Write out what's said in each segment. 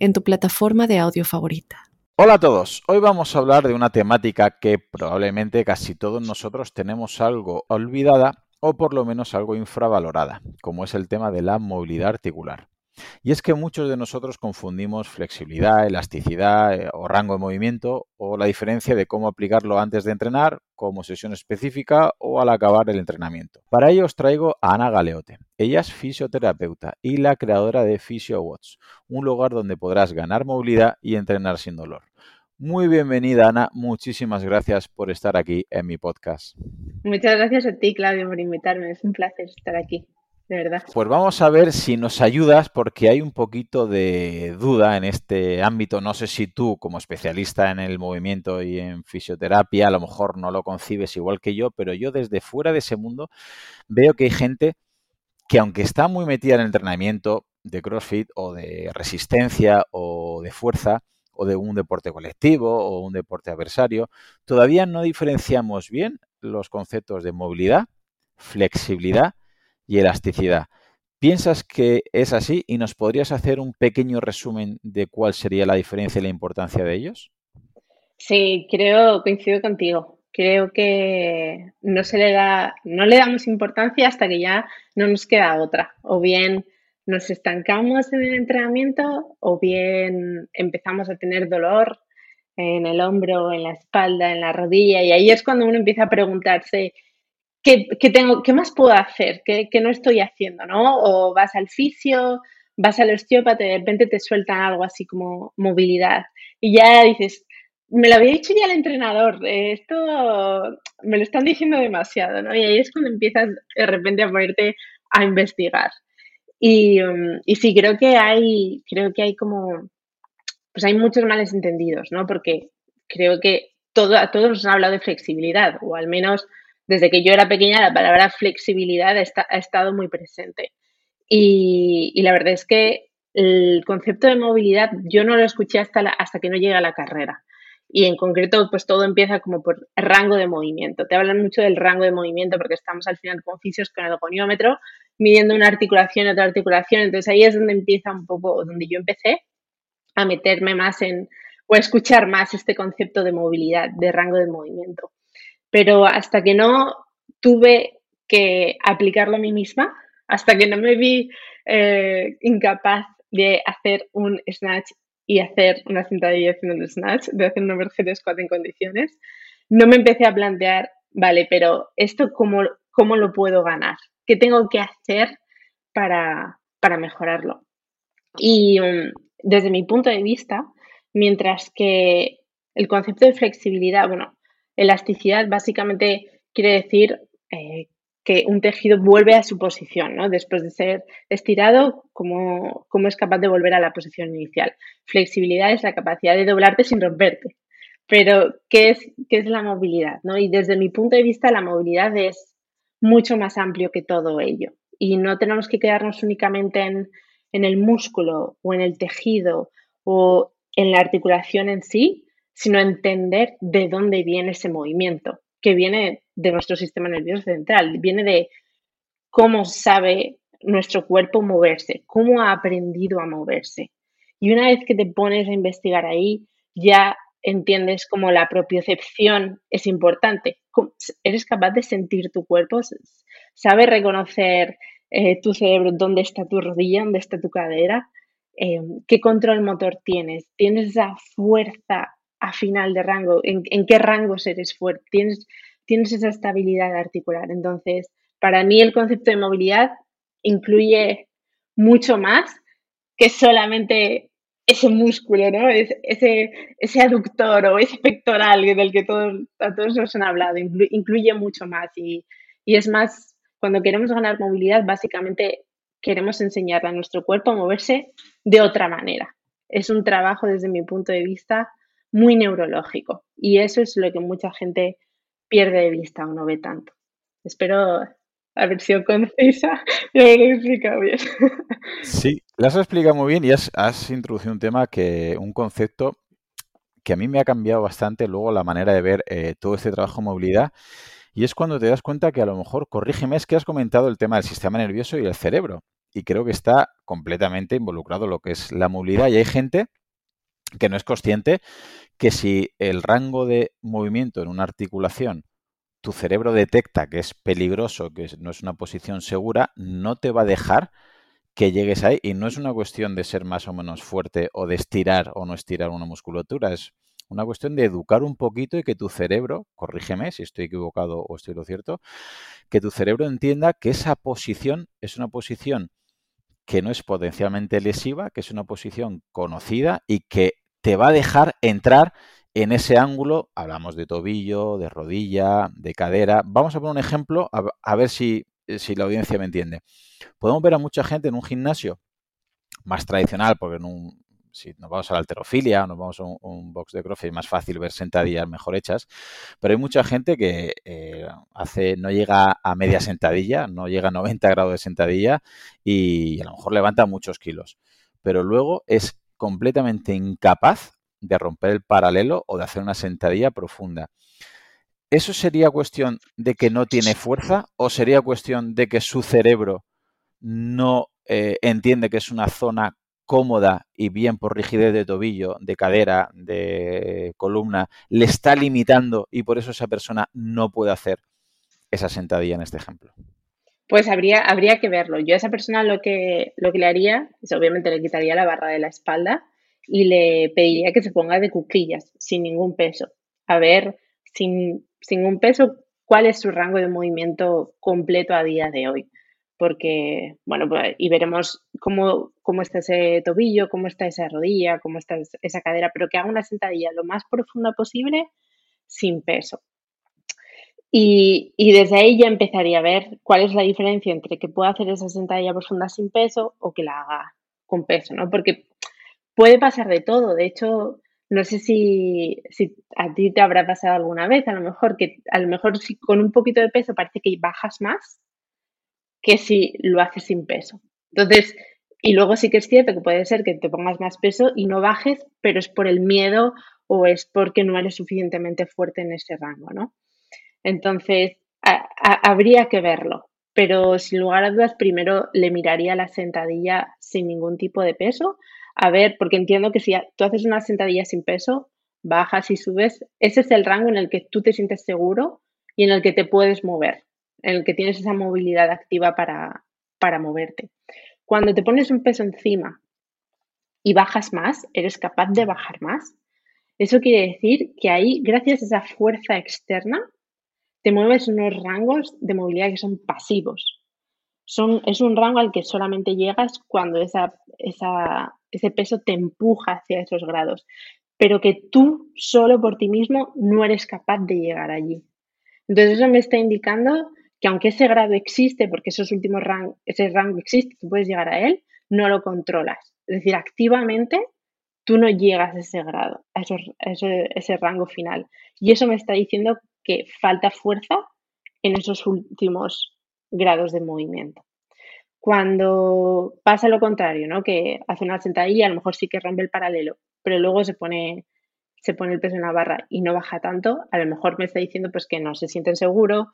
en tu plataforma de audio favorita. Hola a todos, hoy vamos a hablar de una temática que probablemente casi todos nosotros tenemos algo olvidada o por lo menos algo infravalorada, como es el tema de la movilidad articular. Y es que muchos de nosotros confundimos flexibilidad, elasticidad eh, o rango de movimiento o la diferencia de cómo aplicarlo antes de entrenar, como sesión específica o al acabar el entrenamiento. Para ello os traigo a Ana Galeote. Ella es fisioterapeuta y la creadora de PhysioWatch, un lugar donde podrás ganar movilidad y entrenar sin dolor. Muy bienvenida, Ana. Muchísimas gracias por estar aquí en mi podcast. Muchas gracias a ti, Claudio, por invitarme. Es un placer estar aquí verdad. Pues vamos a ver si nos ayudas porque hay un poquito de duda en este ámbito. No sé si tú, como especialista en el movimiento y en fisioterapia, a lo mejor no lo concibes igual que yo, pero yo desde fuera de ese mundo veo que hay gente que aunque está muy metida en el entrenamiento de CrossFit o de resistencia o de fuerza, o de un deporte colectivo o un deporte adversario, todavía no diferenciamos bien los conceptos de movilidad, flexibilidad y elasticidad. ¿Piensas que es así y nos podrías hacer un pequeño resumen de cuál sería la diferencia y la importancia de ellos? Sí, creo, coincido contigo. Creo que no se le da, no le damos importancia hasta que ya no nos queda otra. O bien nos estancamos en el entrenamiento, o bien empezamos a tener dolor en el hombro, en la espalda, en la rodilla, y ahí es cuando uno empieza a preguntarse, ¿qué, tengo, ¿qué más puedo hacer? ¿Qué, no estoy haciendo? ¿no? O vas al fisio, vas al osteópata y de repente te sueltan algo así como movilidad. Y ya dices, me lo había dicho ya el entrenador, esto me lo están diciendo demasiado, ¿no? Y ahí es cuando empiezas de repente a ponerte a investigar. Y, y sí, creo que hay, creo que hay como, pues hay muchos males entendidos, ¿no? Porque creo que todo, a todos nos han hablado de flexibilidad, o al menos desde que yo era pequeña la palabra flexibilidad ha estado muy presente. Y, la verdad es que el concepto de movilidad yo no lo escuché hasta, hasta que no llegué a la carrera. Y en concreto, pues todo empieza como por rango de movimiento. Te hablan mucho del rango de movimiento porque estamos al final con fisios con el goniómetro, midiendo una articulación y otra articulación. Entonces ahí es donde empieza un poco, donde yo empecé a meterme más en, o a escuchar más este concepto de movilidad, de rango de movimiento pero hasta que no tuve que aplicarlo a mí misma, hasta que no me vi eh, incapaz de hacer un snatch y hacer una sentadilla haciendo un snatch, de hacer una Mercedes 4 en condiciones, no me empecé a plantear, vale, pero esto cómo, cómo lo puedo ganar, qué tengo que hacer para, para mejorarlo. Y um, desde mi punto de vista, mientras que el concepto de flexibilidad, bueno, Elasticidad básicamente quiere decir eh, que un tejido vuelve a su posición, ¿no? Después de ser estirado, como, es capaz de volver a la posición inicial. Flexibilidad es la capacidad de doblarte sin romperte. Pero, ¿qué es, qué es la movilidad? ¿no? Y desde mi punto de vista, la movilidad es mucho más amplio que todo ello. Y no tenemos que quedarnos únicamente en, en el músculo o en el tejido o en la articulación en sí, sino entender de dónde viene ese movimiento, que viene de nuestro sistema nervioso central, viene de cómo sabe nuestro cuerpo moverse, cómo ha aprendido a moverse. Y una vez que te pones a investigar ahí, ya entiendes cómo la propiocepción es importante. Eres capaz de sentir tu cuerpo, sabes reconocer eh, tu cerebro, dónde está tu rodilla, dónde está tu cadera, eh, qué control motor tienes, tienes esa fuerza a final de rango, en, qué rangos eres fuerte, tienes, tienes esa estabilidad articular. Entonces, para mí el concepto de movilidad incluye mucho más que solamente ese músculo, ¿no? ese, ese aductor o ese pectoral del que todos, a todos nos han hablado, incluye mucho más y, y es más, cuando queremos ganar movilidad, básicamente queremos enseñarle a nuestro cuerpo a moverse de otra manera es un trabajo desde mi punto de vista muy neurológico y eso es lo que mucha gente pierde de vista o no ve tanto. Espero haber sido concisa y haber explicado bien. Sí, lo has explicado muy bien y has, has introducido un tema que, un concepto que a mí me ha cambiado bastante luego la manera de ver eh, todo este trabajo de movilidad. Y es cuando te das cuenta que a lo mejor, corrígeme, es que has comentado el tema del sistema nervioso y el cerebro. Y creo que está completamente involucrado lo que es la movilidad. Y hay gente que no es consciente que si el rango de movimiento en una articulación tu cerebro detecta que es peligroso, que no es una posición segura, no te va a dejar que llegues ahí. Y no es una cuestión de ser más o menos fuerte o de estirar o no estirar una musculatura, es una cuestión de educar un poquito y que tu cerebro, corrígeme si estoy equivocado o estoy lo cierto, que tu cerebro entienda que esa posición es una posición que no es potencialmente lesiva, que es una posición conocida y que te va a dejar entrar en ese ángulo. Hablamos de tobillo, de rodilla, de cadera. Vamos a poner un ejemplo a, ver si, si la audiencia me entiende. Podemos ver a mucha gente en un gimnasio más tradicional, porque en un, si nos vamos a la alterofilia o nos vamos a un, box de CrossFit, es más fácil ver sentadillas mejor hechas, pero hay mucha gente que eh, hace, no llega a media sentadilla, no llega a 90 grados de sentadilla y a lo mejor levanta muchos kilos, pero luego es completamente incapaz de romper el paralelo o de hacer una sentadilla profunda. ¿Eso sería cuestión de que no tiene fuerza o sería cuestión de que su cerebro no eh, entiende que es una zona cómoda y bien por rigidez de tobillo, de cadera, de columna, le está limitando y por eso esa persona no puede hacer esa sentadilla en este ejemplo? Pues habría, habría que verlo. Yo a esa persona lo que, lo que le haría es obviamente le quitaría la barra de la espalda y le pediría que se ponga de cuclillas, sin ningún peso. A ver, sin, sin un peso, cuál es su rango de movimiento completo a día de hoy porque, bueno, pues, y veremos cómo, cómo está ese tobillo, cómo está esa rodilla, cómo está esa cadera, pero que haga una sentadilla lo más profunda posible sin peso. Y, y, desde ahí ya empezaría a ver cuál es la diferencia entre que pueda hacer esa sentadilla profunda sin peso o que la haga con peso, ¿no? Porque puede pasar de todo. De hecho, no sé si, si, a ti te habrá pasado alguna vez, a lo mejor que a lo mejor si con un poquito de peso parece que bajas más, que si lo haces sin peso. Entonces, y luego sí que es cierto que puede ser que te pongas más peso y no bajes, pero es por el miedo o es porque no eres suficientemente fuerte en ese rango, ¿no? Entonces, habría que verlo, pero sin lugar a dudas, primero le miraría la sentadilla sin ningún tipo de peso, a ver, porque entiendo que si tú haces una sentadilla sin peso, bajas y subes, ese es el rango en el que tú te sientes seguro y en el que te puedes mover en el que tienes esa movilidad activa para, para moverte. Cuando te pones un peso encima y bajas más, eres capaz de bajar más. Eso quiere decir que ahí, gracias a esa fuerza externa, te mueves unos rangos de movilidad que son pasivos. Son, es un rango al que solamente llegas cuando esa, ese peso te empuja hacia esos grados, pero que tú solo por ti mismo no eres capaz de llegar allí. Entonces eso me está indicando que aunque ese grado existe, porque esos últimos ese rango existe, tú puedes llegar a él, no lo controlas. Es decir, activamente tú no llegas a ese grado, a, ese, rango final. Y eso me está diciendo que falta fuerza en esos últimos grados de movimiento. Cuando pasa lo contrario, ¿no? que hace una sentadilla, a lo mejor sí que rompe el paralelo, pero luego se pone, se pone el peso en la barra y no baja tanto, a lo mejor me está diciendo pues, que no se sienten seguro,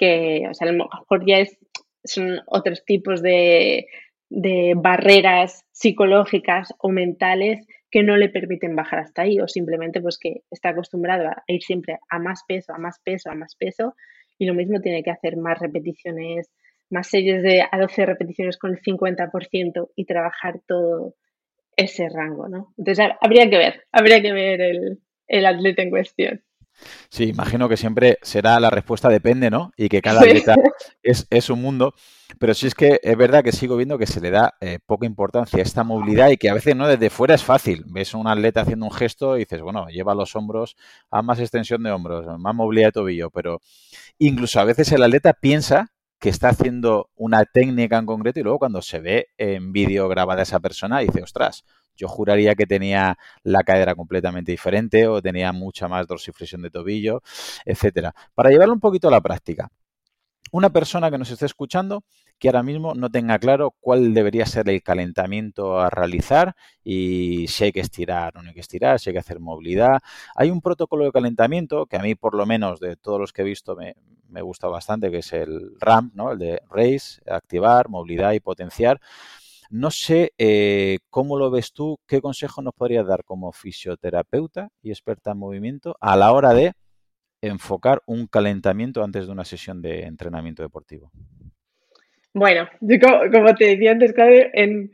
que, o sea, a lo mejor ya es, son otros tipos de, de barreras psicológicas o mentales que no le permiten bajar hasta ahí o simplemente pues que está acostumbrado a ir siempre a más peso, a más peso, a más peso y lo mismo tiene que hacer más repeticiones, más series de a 12 repeticiones con el 50% y trabajar todo ese rango, ¿no? Entonces habría que ver, habría que ver el, el atleta en cuestión. Sí, imagino que siempre será la respuesta depende, ¿no? Y que cada atleta es, un mundo. Pero sí es que es verdad que sigo viendo que se le da eh, poca importancia a esta movilidad y que a veces no desde fuera es fácil. Ves a un atleta haciendo un gesto y dices, bueno, lleva los hombros a más extensión de hombros, más movilidad de tobillo. Pero incluso a veces el atleta piensa que está haciendo una técnica en concreto y luego cuando se ve en vídeo grabada esa persona dice, ostras, yo juraría que tenía la cadera completamente diferente o tenía mucha más dorsiflexión de tobillo, etcétera. Para llevarlo un poquito a la práctica, una persona que nos esté escuchando que ahora mismo no tenga claro cuál debería ser el calentamiento a realizar y si hay que estirar o no hay que estirar, si hay que hacer movilidad. Hay un protocolo de calentamiento que a mí, por lo menos, de todos los que he visto, me, gusta bastante, que es el RAM, ¿no? el de raise, activar, movilidad y potenciar. No sé eh, cómo lo ves tú, qué consejo nos podrías dar como fisioterapeuta y experta en movimiento a la hora de enfocar un calentamiento antes de una sesión de entrenamiento deportivo? Bueno, yo como, te decía antes, en,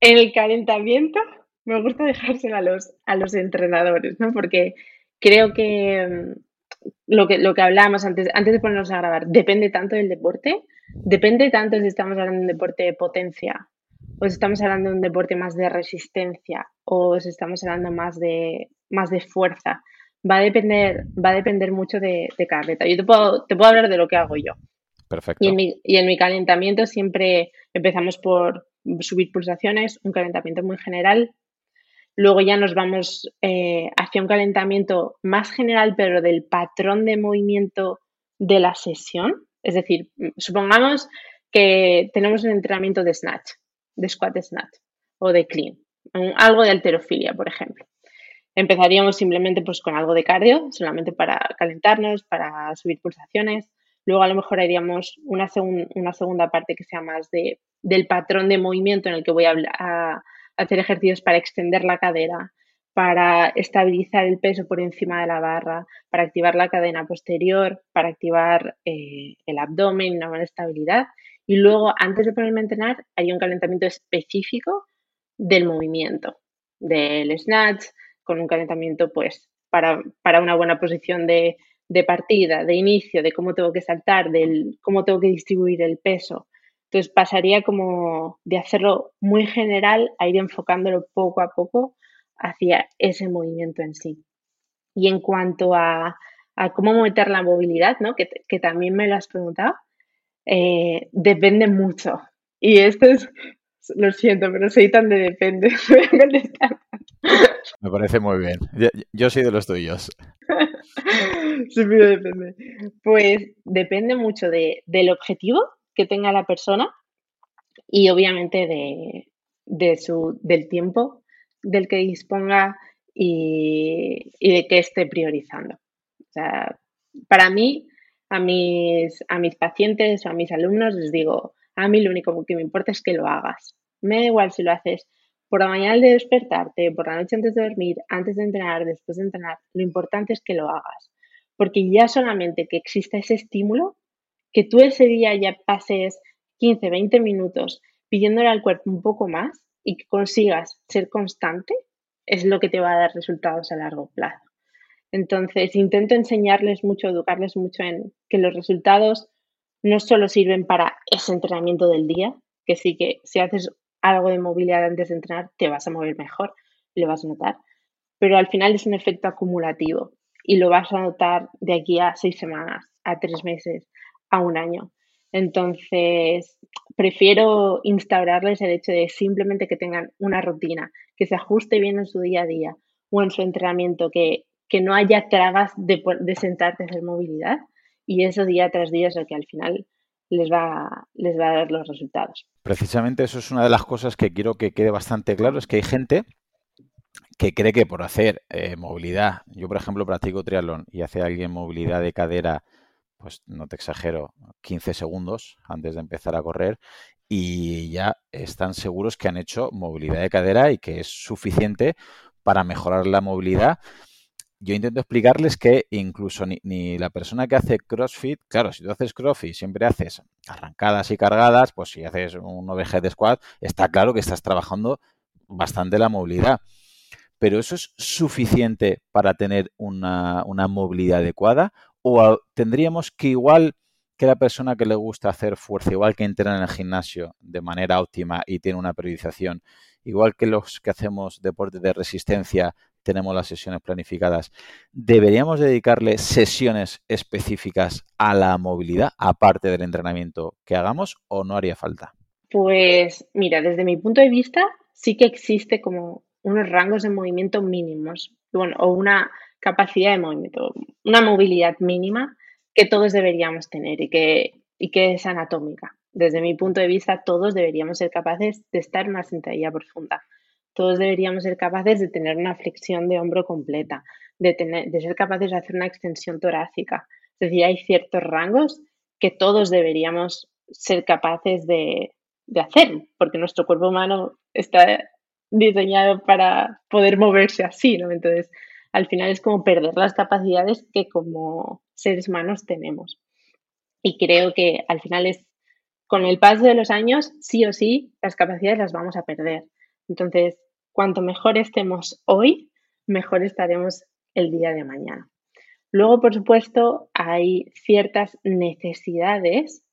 el calentamiento me gusta dejárselo a los, a los entrenadores, ¿no? Porque creo que mm, lo que, lo que hablábamos antes, antes de ponernos a grabar, depende tanto del deporte, depende tanto si estamos hablando de un deporte de potencia, o si estamos hablando de un deporte más de resistencia, o si estamos hablando más de, más de fuerza va a depender, va a depender mucho de, cada atleta. Yo te puedo, te puedo hablar de lo que hago yo. Perfecto. Y en, mi, y en mi calentamiento siempre empezamos por subir pulsaciones, un calentamiento muy general. Luego ya nos vamos eh, hacia un calentamiento más general, pero del patrón de movimiento de la sesión. Es decir, supongamos que tenemos un entrenamiento de snatch, de squat snatch o de clean, algo de alterofilia, por ejemplo. Empezaríamos simplemente pues con algo de cardio, solamente para calentarnos, para subir pulsaciones. Luego a lo mejor haríamos una, segunda parte que sea más de, del patrón de movimiento en el que voy a, hacer ejercicios para extender la cadera, para estabilizar el peso por encima de la barra, para activar la cadena posterior, para activar eh, el abdomen, una buena estabilidad. Y luego, antes de ponerme a entrenar, haría un calentamiento específico del movimiento, del snatch, con un calentamiento pues para, una buena posición de, partida, de inicio, de cómo tengo que saltar, de cómo tengo que distribuir el peso. Entonces pasaría como de hacerlo muy general a ir enfocándolo poco a poco hacia ese movimiento en sí. Y en cuanto a, cómo meter la movilidad, ¿no? que, también me lo has preguntado, eh, depende mucho. Y esto es, lo siento, pero soy tan de depende. Me parece muy bien. Yo, soy de los tuyos. sí, pero depende. Pues depende mucho del objetivo que tenga la persona y obviamente de, su, del tiempo del que disponga y, de qué esté priorizando. O sea, para mí, a mis, a mis pacientes o a mis alumnos les digo, a mí lo único que me importa es que lo hagas. Me da igual si lo haces por la mañana de despertarte, por la noche antes de dormir, antes de entrenar, después de entrenar, lo importante es que lo hagas. Porque ya solamente que exista ese estímulo, que tú ese día ya pases 15, 20 minutos pidiéndole al cuerpo un poco más y que consigas ser constante, es lo que te va a dar resultados a largo plazo. Entonces, intento enseñarles mucho, educarles mucho en que los resultados no solo sirven para ese entrenamiento del día, que sí que si haces algo de movilidad antes de entrenar, te vas a mover mejor, lo vas a notar. Pero al final es un efecto acumulativo y lo vas a notar de aquí a seis semanas, a tres meses, a un año. Entonces, prefiero instaurarles el hecho de simplemente que tengan una rutina, que se ajuste bien en su día a día o en su entrenamiento, que, que no haya trabas de, de sentarte a hacer movilidad y eso día tras día es lo que al final les va, les va a dar los resultados. Precisamente eso es una de las cosas que quiero que quede bastante claro, es que hay gente que cree que por hacer eh, movilidad, yo por ejemplo practico triatlón y hace alguien movilidad de cadera, pues no te exagero, 15 segundos antes de empezar a correr y ya están seguros que han hecho movilidad de cadera y que es suficiente para mejorar la movilidad yo intento explicarles que incluso ni, la persona que hace CrossFit, claro, si tú haces CrossFit siempre haces arrancadas y cargadas, pues si haces un de squat, está claro que estás trabajando bastante la movilidad. Pero eso es suficiente para tener una, movilidad adecuada o tendríamos que igual que la persona que le gusta hacer fuerza, igual que entrena en el gimnasio de manera óptima y tiene una periodización, igual que los que hacemos deporte de resistencia, tenemos las sesiones planificadas, ¿deberíamos dedicarle sesiones específicas a la movilidad, aparte del entrenamiento que hagamos, o no haría falta? Pues mira, desde mi punto de vista, sí que existe como unos rangos de movimiento mínimos, bueno, o una capacidad de movimiento, una movilidad mínima que todos deberíamos tener y que, y que es anatómica. Desde mi punto de vista, todos deberíamos ser capaces de estar en una sentadilla profunda. Todos deberíamos ser capaces de tener una flexión de hombro completa, de, ser capaces de hacer una extensión torácica. Es decir, hay ciertos rangos que todos deberíamos ser capaces de, de hacer, porque nuestro cuerpo humano está diseñado para poder moverse así, ¿no? Entonces, al final es como perder las capacidades que como seres humanos tenemos. Y creo que al final es, con el paso de los años, sí o sí, las capacidades las vamos a perder. Entonces, cuanto mejor estemos hoy, mejor estaremos el día de mañana. Luego, por supuesto, hay ciertas necesidades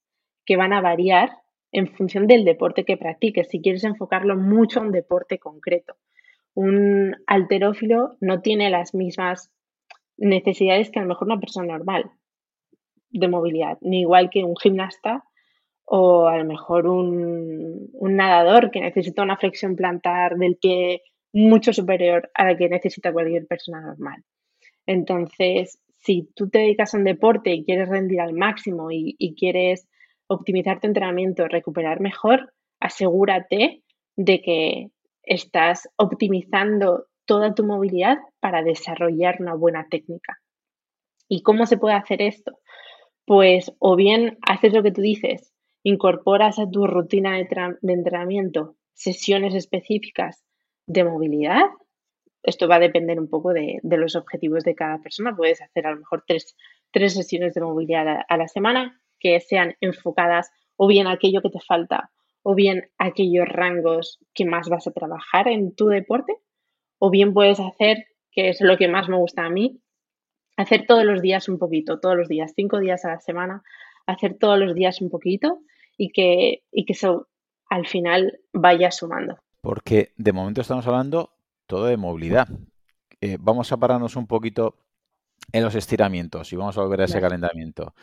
que van a variar en función del deporte que practiques, si quieres enfocarlo mucho a un deporte concreto. Un alterófilo no tiene las mismas necesidades que a lo mejor una persona normal de movilidad, ni igual que un gimnasta o a lo mejor un, nadador que necesita una flexión plantar del pie mucho superior a la que necesita cualquier persona normal. Entonces, si tú te dedicas a un deporte y quieres rendir al máximo y quieres optimizar tu entrenamiento, recuperar mejor, asegúrate de que estás optimizando toda tu movilidad para desarrollar una buena técnica. ¿Y cómo se puede hacer esto? Pues o bien haces lo que tú dices, incorporas a tu rutina de, entrenamiento sesiones específicas de movilidad. Esto va a depender un poco de, los objetivos de cada persona. Puedes hacer a lo mejor tres, tres sesiones de movilidad a la semana que sean enfocadas o bien a aquello que te falta o bien aquellos rangos que más vas a trabajar en tu deporte o bien puedes hacer, que es lo que más me gusta a mí, hacer todos los días un poquito, todos los días, cinco días a la semana, hacer todos los días un poquito y que, y que eso al final vaya sumando. Porque de momento estamos hablando todo de movilidad. Eh, vamos a pararnos un poquito en los estiramientos y vamos a volver a ese calentamiento.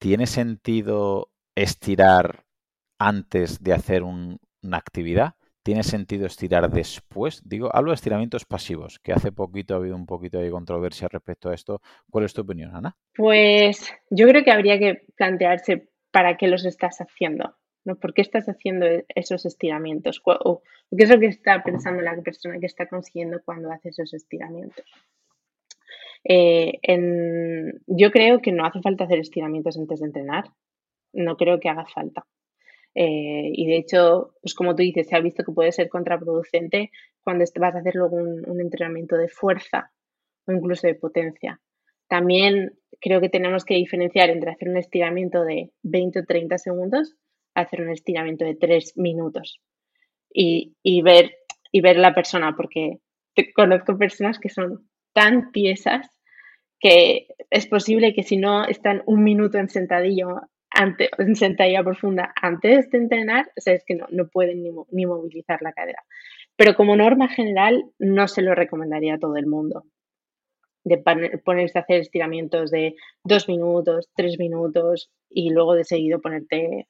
¿tiene sentido estirar antes de hacer una actividad? ¿Tiene sentido estirar después? Digo, hablo de estiramientos pasivos, que hace poquito ha habido un poquito de controversia respecto a esto. ¿Cuál es tu opinión, Ana? Pues yo creo que habría que plantearse para qué los estás haciendo. ¿no? ¿Por qué estás haciendo esos estiramientos? ¿Qué es lo que está pensando la persona que está consiguiendo cuando hace esos estiramientos? Eh, yo creo que no hace falta hacer estiramientos antes de entrenar. No creo que haga falta. Eh, y de hecho, pues como tú dices, se ha visto que puede ser contraproducente cuando vas a hacer luego un, entrenamiento de fuerza o incluso de potencia. También creo que tenemos que diferenciar entre hacer un estiramiento de 20 o 30 segundos a hacer un estiramiento de 3 minutos y, ver, la persona, porque conozco personas que son tan tiesas que es posible que si no están un minuto en sentadillo en sentadilla profunda antes de entrenar, o sea, es que no, no pueden ni, movilizar la cadera. Pero como norma general, no se lo recomendaría a todo el mundo. De ponerse a hacer estiramientos de dos minutos, tres minutos y luego de seguido ponerte,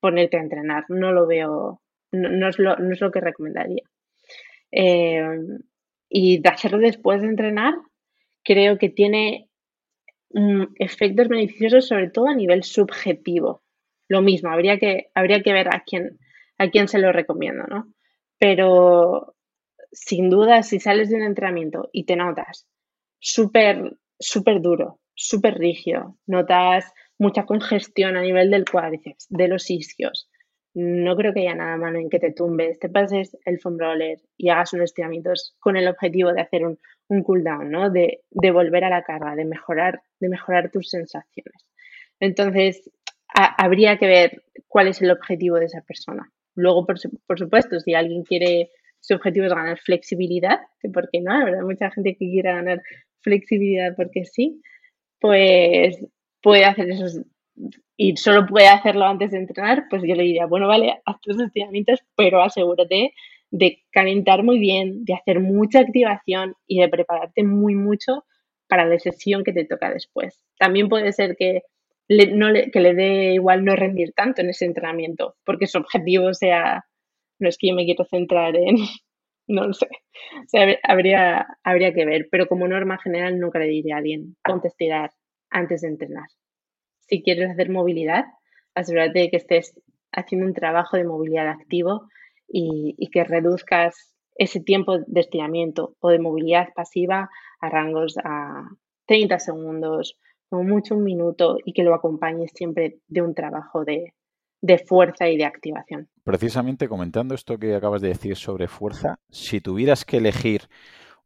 ponerte a entrenar. No lo veo, no, es, lo, no es, lo, que recomendaría. Eh, y hacerlo después de entrenar, creo que tiene mm, efectos beneficiosos sobre todo a nivel subjetivo. Lo mismo, habría que, habría que ver a quién, a quién se lo recomiendo, ¿no? Pero sin duda, si sales de un entrenamiento y te notas súper, súper duro, súper rígido, notas mucha congestión a nivel del cuádriceps, de los isquios, no creo que haya nada malo en que te tumbes, te pases el foam roller y hagas unos estiramientos con el objetivo de hacer un, un cooldown, ¿no? De, de, volver a la carga, de mejorar, de mejorar tus sensaciones. Entonces, habría que ver cuál es el objetivo de esa persona. Luego, por, por, supuesto, si alguien quiere, su objetivo es ganar flexibilidad, que por qué no, hay mucha gente que quiere ganar flexibilidad porque sí, pues puede hacer esos y solo puede hacerlo antes de entrenar, pues yo le diría, bueno, vale, haz tus estiramientos, pero asegúrate de calentar muy bien, de hacer mucha activación y de prepararte muy mucho para la sesión que te toca después. También puede ser que le, no le, que le dé igual no rendir tanto en ese entrenamiento, porque su objetivo sea, no es que yo me quiero centrar en, no lo sé. habría, habría que ver, pero como norma general nunca le diría a alguien, ponte a estirar antes de entrenar. Si quieres hacer movilidad, asegúrate de que estés haciendo un trabajo de movilidad activo y, que reduzcas ese tiempo de estiramiento o de movilidad pasiva a rangos a 30 segundos, como mucho un minuto y que lo acompañes siempre de un trabajo de fuerza y de activación. Precisamente comentando esto que acabas de decir sobre fuerza, si tuvieras que elegir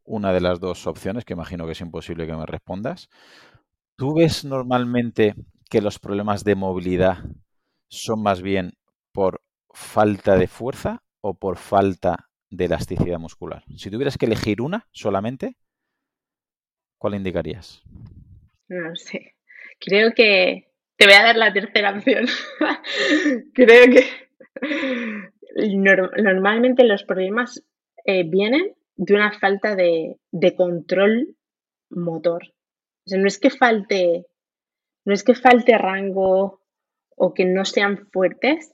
una de las dos opciones, que imagino que es imposible que me respondas, ¿tú ves normalmente que los problemas de movilidad son más bien por falta de fuerza o por falta de elasticidad muscular? Si tuvieras que elegir una solamente, ¿cuál indicarías? No sé. Creo que te voy a dar la tercera opción. Creo que normalmente los problemas eh, vienen de una falta de, control motor. O sea, no es que falte, no es que falte rango o que no sean fuertes,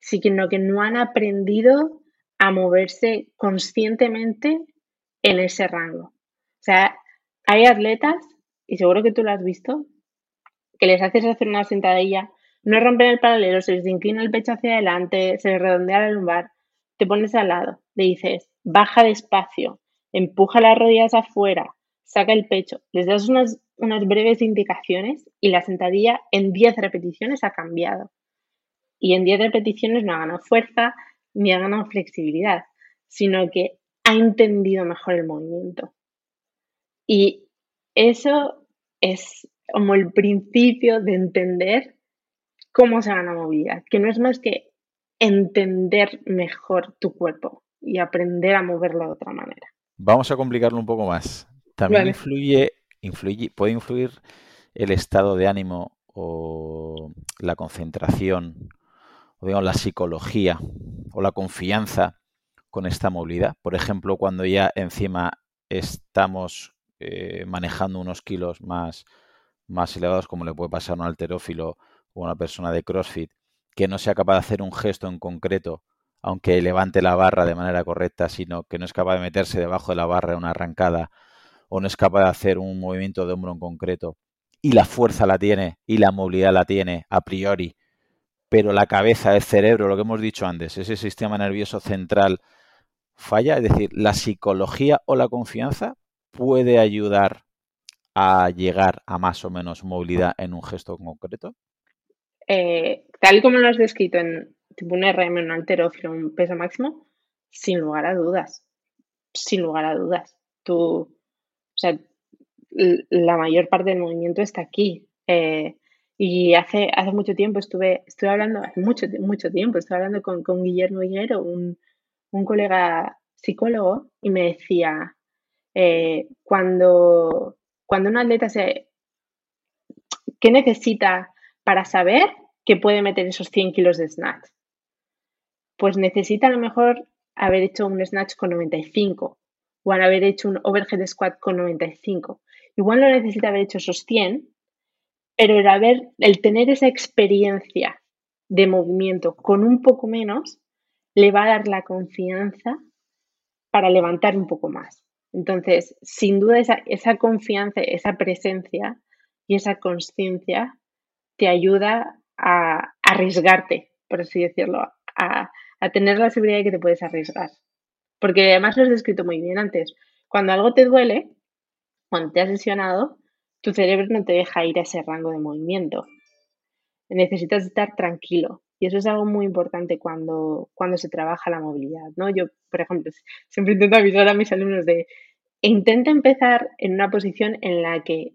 sino que no han aprendido a moverse conscientemente en ese rango. O sea, hay atletas, y seguro que tú lo has visto, que les haces hacer una sentadilla, no rompen el paralelo, se les inclina el pecho hacia adelante, se les redondea la lumbar, te pones al lado, le dices, baja despacio, empuja las rodillas afuera, saca el pecho, les das unas, unas breves indicaciones y la sentadilla en 10 repeticiones ha cambiado. Y en 10 repeticiones no ha ganado fuerza ni ha ganado flexibilidad, sino que ha entendido mejor el movimiento. Y eso es como el principio de entender cómo se gana movilidad, que no es más que entender mejor tu cuerpo y aprender a moverlo de otra manera. Vamos a complicarlo un poco más. También influye, influye, puede influir el estado de ánimo o la concentración o digamos la psicología o la confianza con esta movilidad. Por ejemplo, cuando ya encima estamos eh, manejando unos kilos más, más elevados, como le puede pasar a un alterófilo o una persona de CrossFit, que no sea capaz de hacer un gesto en concreto, aunque levante la barra de manera correcta, sino que no es capaz de meterse debajo de la barra en una arrancada, o no es capaz de hacer un movimiento de hombro en concreto, y la fuerza la tiene, y la movilidad la tiene a priori, pero la cabeza, el cerebro, lo que hemos dicho antes, ese sistema nervioso central falla, es decir, la psicología o la confianza puede ayudar a llegar a más o menos movilidad en un gesto concreto? Eh, tal como lo has descrito en tipo un RM, un alterófilo, un peso máximo, sin lugar a dudas. Sin lugar a dudas. Tú, o sea, la mayor parte del movimiento está aquí. Eh, y hace, hace mucho tiempo estuve, estuve hablando, hace mucho, mucho tiempo, estuve hablando con, con Guillermo Higuero, un, un colega psicólogo, y me decía, eh, cuando, cuando un atleta se... ¿Qué necesita para saber que puede meter esos 100 kilos de snatch? Pues necesita a lo mejor haber hecho un snatch con 95 o haber hecho un overhead squat con 95. Igual no necesita haber hecho esos 100, pero el, haber, el tener esa experiencia de movimiento con un poco menos le va a dar la confianza para levantar un poco más. Entonces, sin duda esa, confianza, esa presencia y esa conciencia te ayuda a, arriesgarte, por así decirlo, a, tener la seguridad de que te puedes arriesgar. Porque además lo has descrito muy bien antes. Cuando algo te duele, cuando te has lesionado, tu cerebro no te deja ir a ese rango de movimiento. Necesitas estar tranquilo. Y eso es algo muy importante cuando, cuando se trabaja la movilidad, ¿no? Yo, por ejemplo, siempre intento avisar a mis alumnos de intenta empezar en una posición en la que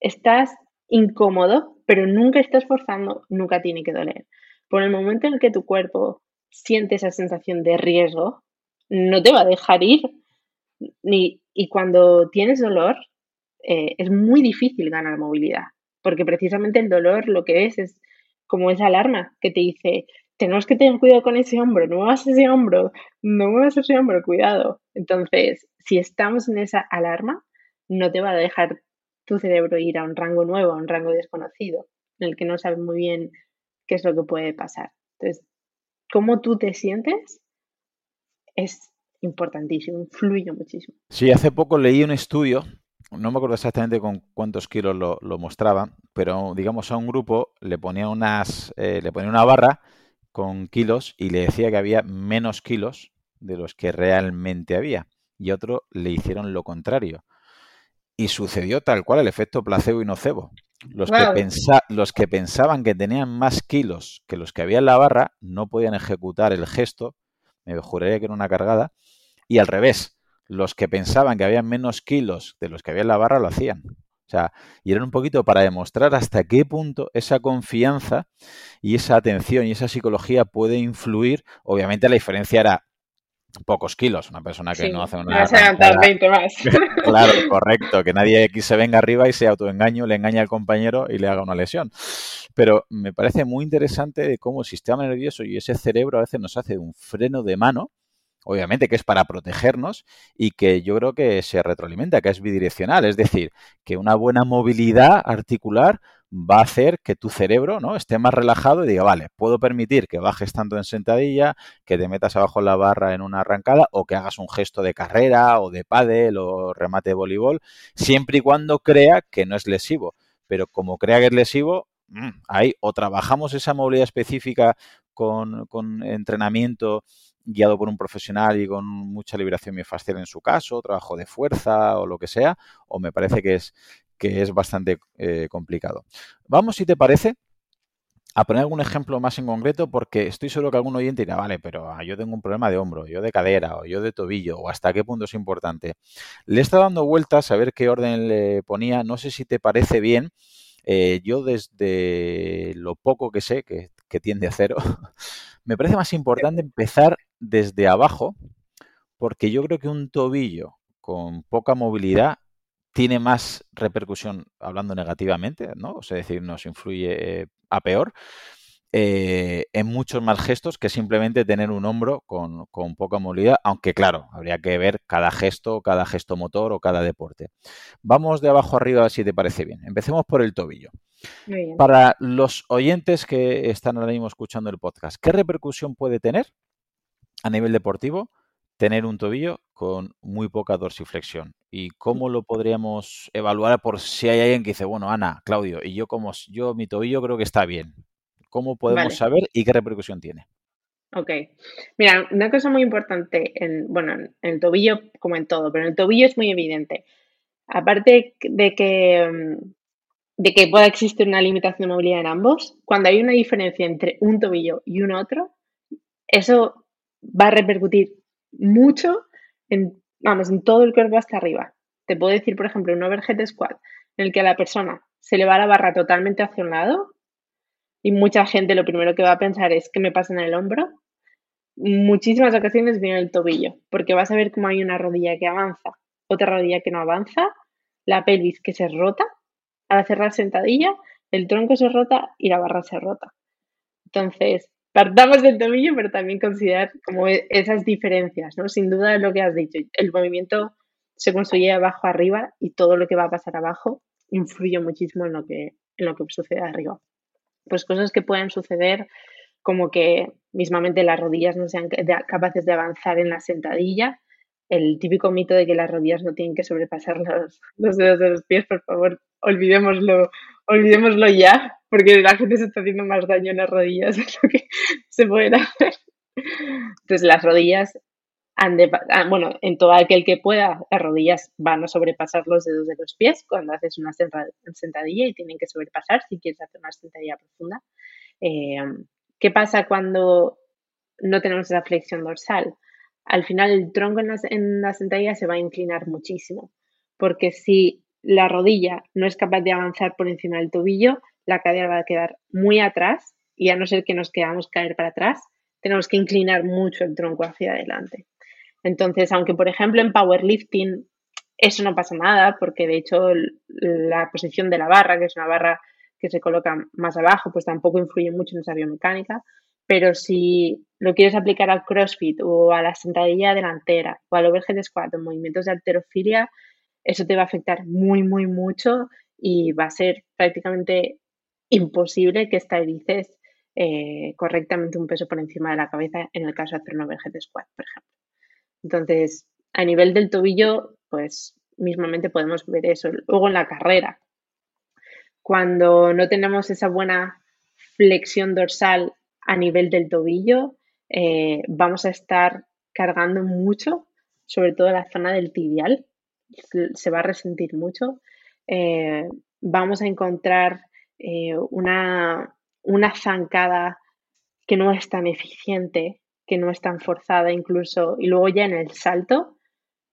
estás incómodo, pero nunca estás forzando, nunca tiene que doler. Por el momento en el que tu cuerpo siente esa sensación de riesgo, no te va a dejar ir. Ni, y cuando tienes dolor, eh, es muy difícil ganar movilidad, porque precisamente el dolor lo que es es como esa alarma que te dice, tenemos que tener cuidado con ese hombro, no muevas ese hombro, no muevas ese hombro, cuidado. Entonces, si estamos en esa alarma, no te va a dejar tu cerebro ir a un rango nuevo, a un rango desconocido, en el que no sabes muy bien qué es lo que puede pasar. Entonces, cómo tú te sientes es importantísimo, influye muchísimo. Sí, hace poco leí un estudio, no me acuerdo exactamente con cuántos kilos lo, mostraba, pero digamos a un grupo le ponía unas, eh, le ponía una barra con kilos y le decía que había menos kilos de los que realmente había. Y otro le hicieron lo contrario. Y sucedió tal cual el efecto placebo y nocebo. Los, que los que pensaban que tenían más kilos que los que había en la barra no podían ejecutar el gesto, me juraría que era una cargada, y al revés, los que pensaban que había menos kilos de los que había en la barra lo hacían. O sea, y era un poquito para demostrar hasta qué punto esa confianza y esa atención y esa psicología puede influir. Obviamente la diferencia era pocos kilos, una persona que no hace una... a 20 más. claro, correcto, que nadie aquí se venga arriba y se autoengaño, le engaña al compañero y le haga una lesión. Pero me parece muy interesante cómo el sistema nervioso y ese cerebro a veces nos hace un freno de mano obviamente que es para protegernos y que yo creo que se retroalimenta, que es bidireccional, es decir, que una buena movilidad articular va a hacer que tu cerebro ¿no? esté más relajado y diga, vale, puedo permitir que bajes tanto en sentadilla, que te metas abajo en la barra en una arrancada o que hagas un gesto de carrera o de pádel o remate de voleibol, siempre y cuando crea que no es lesivo. Pero como crea que es lesivo, mm, ahí o trabajamos esa movilidad específica con, con entrenamiento guiado por un profesional y con mucha liberación miofascial en su caso, trabajo de fuerza o lo que sea, o me parece que es, que es bastante eh, complicado. Vamos, si te parece, a poner algún ejemplo más en concreto, porque estoy seguro que algún oyente dirá, vale, pero ah, yo tengo un problema de hombro, yo de cadera, o yo de tobillo, o hasta qué punto es importante. Le está dando vueltas a ver qué orden le ponía, no sé si te parece bien. Eh, yo desde lo poco que sé, que, que tiende a cero, me parece más importante empezar desde abajo, porque yo creo que un tobillo con poca movilidad tiene más repercusión, hablando negativamente, ¿no? O sea, decir, nos influye a peor, eh, en muchos más gestos que simplemente tener un hombro con, con, poca movilidad, aunque claro, habría que ver cada gesto, cada gesto motor o cada deporte. Vamos de abajo arriba si te parece bien. Empecemos por el tobillo. Para los oyentes que están ahora mismo escuchando el podcast, ¿qué repercusión puede tener a nivel deportivo tener un tobillo con muy poca dorsiflexión. ¿Y cómo lo podríamos evaluar por si hay alguien que dice, bueno, Ana, Claudio, y yo como yo mi tobillo creo que está bien? ¿Cómo podemos saber y qué repercusión tiene? Ok. Mira, una cosa muy importante, en, bueno, en el tobillo como en todo, pero en el tobillo es muy evidente. Aparte de que, mm, de que pueda existir una limitación de movilidad en ambos, cuando hay una diferencia entre un tobillo y un otro, eso va a repercutir mucho vamos, en todo el cuerpo hasta arriba. Te puedo decir, por ejemplo, un overhead squat en el que a la persona se le va la barra totalmente hacia un lado y mucha gente lo primero que va a pensar es que me pasa en el hombro. Muchísimas ocasiones viene el tobillo, porque vas a ver cómo hay una rodilla que avanza, otra rodilla que no avanza, la pelvis que se rota, al cerrar sentadilla, el tronco se rota y la barra se rota. Entonces, partamos del tobillo, pero también considerar como e, esas diferencias, ¿no? Sin duda lo que has dicho, el movimiento se construye abajo arriba y todo lo que va a pasar abajo influye muchísimo en lo que, en lo que sucede arriba. Pues cosas que pueden suceder como que mismamente las rodillas no sean capaces de avanzar en la sentadilla, el típico mito de que las rodillas no tienen que sobrepasar los, los dedos de los pies, por favor, olvidémoslo, olvidémoslo ya, porque la gente se está haciendo más daño en las rodillas de lo que se pueden hacer. Entonces, las rodillas han de, ah, bueno, en todo aquel que pueda, las rodillas van a sobrepasar los dedos de los pies cuando haces una sentadilla y tienen que sobrepasar si quieres hacer una sentadilla profunda. Eh, ¿Qué pasa cuando no tenemos esa flexión dorsal? Al final el tronco en la, en la sentadilla se va a inclinar muchísimo, porque si la rodilla no es capaz de avanzar por encima del tobillo, la cadera va a quedar muy atrás y a no ser que nos quedamos caer para atrás, tenemos que inclinar mucho el tronco hacia adelante. Entonces, aunque por ejemplo en powerlifting eso no pasa nada, porque de hecho la posición de la barra, que es una barra que se coloca más abajo, pues tampoco influye mucho en esa biomecánica, pero si lo quieres aplicar al CrossFit o a la sentadilla delantera o al overhead squat o movimientos de alterofilia, eso te va a afectar muy, muy mucho y va a ser prácticamente imposible que estabilices eh, correctamente un peso por encima de la cabeza en el caso de hacer un overhead squat, por ejemplo. Entonces, a nivel del tobillo, pues mismamente podemos ver eso. Luego en la carrera, cuando no tenemos esa buena flexión dorsal a nivel del tobillo, eh, vamos a estar cargando mucho, sobre todo la zona del tibial, se va a resentir mucho. Eh, vamos a encontrar eh, una, una zancada que no es tan eficiente, que no es tan forzada incluso, y luego ya en el salto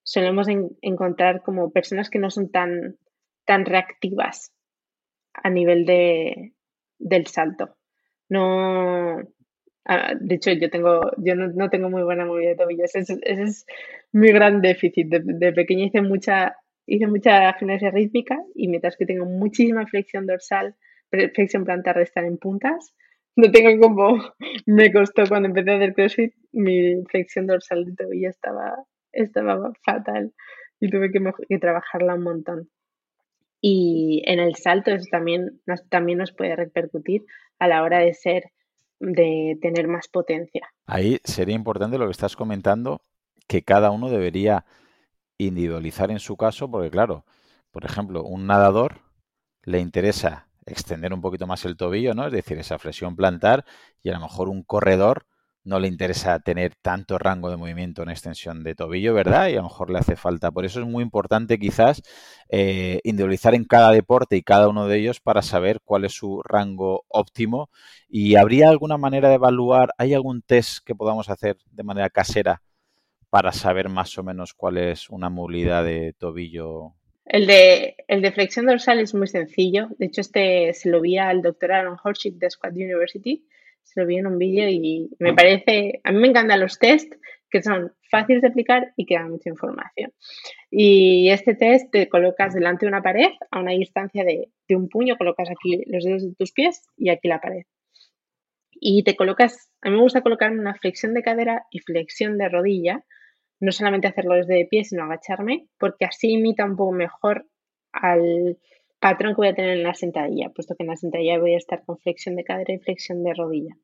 solemos encontrar como personas que no son tan, tan reactivas a nivel de, del salto. No, ah, de hecho, yo tengo, yo no, tengo muy buena movilidad de tobillos. Ese, es mi gran déficit. De, de, pequeña hice mucha, hice mucha gimnasia rítmica y mientras que tengo muchísima flexión dorsal, flexión plantar de estar en puntas, no tengo como me costó cuando empecé a hacer CrossFit, mi flexión dorsal de tobillo estaba, estaba fatal y tuve que, que trabajarla un montón. Y en el salto eso también nos, también nos puede repercutir a la hora de ser, de tener más potencia. Ahí sería importante lo que estás comentando, que cada uno debería individualizar en su caso, porque claro, por ejemplo, un nadador le interesa extender un poquito más el tobillo, ¿no? Es decir, esa flexión plantar y a lo mejor un corredor no le interesa tener tanto rango de movimiento en extensión de tobillo, ¿verdad? Y a lo mejor le hace falta. Por eso es muy importante quizás eh, individualizar en cada deporte y cada uno de ellos para saber cuál es su rango óptimo. ¿Y habría alguna manera de evaluar, hay algún test que podamos hacer de manera casera para saber más o menos cuál es una movilidad de tobillo? El de, flexión dorsal es muy sencillo. De hecho, este se lo vi al doctor Aaron Horship de Squad University se lo vi en un vídeo y me parece, a mí me encantan los test que son fáciles de aplicar y que dan mucha información. Y este test te colocas delante de una pared a una distancia de, un puño, colocas aquí los dedos de tus pies y aquí la pared. Y te colocas, a mí me gusta colocarme una flexión de cadera y flexión de rodilla, no solamente hacerlo desde pie, sino agacharme, porque así imita un poco mejor al patrón que voy a tener en la sentadilla, puesto que en la sentadilla voy a estar con flexión de cadera y flexión de rodilla.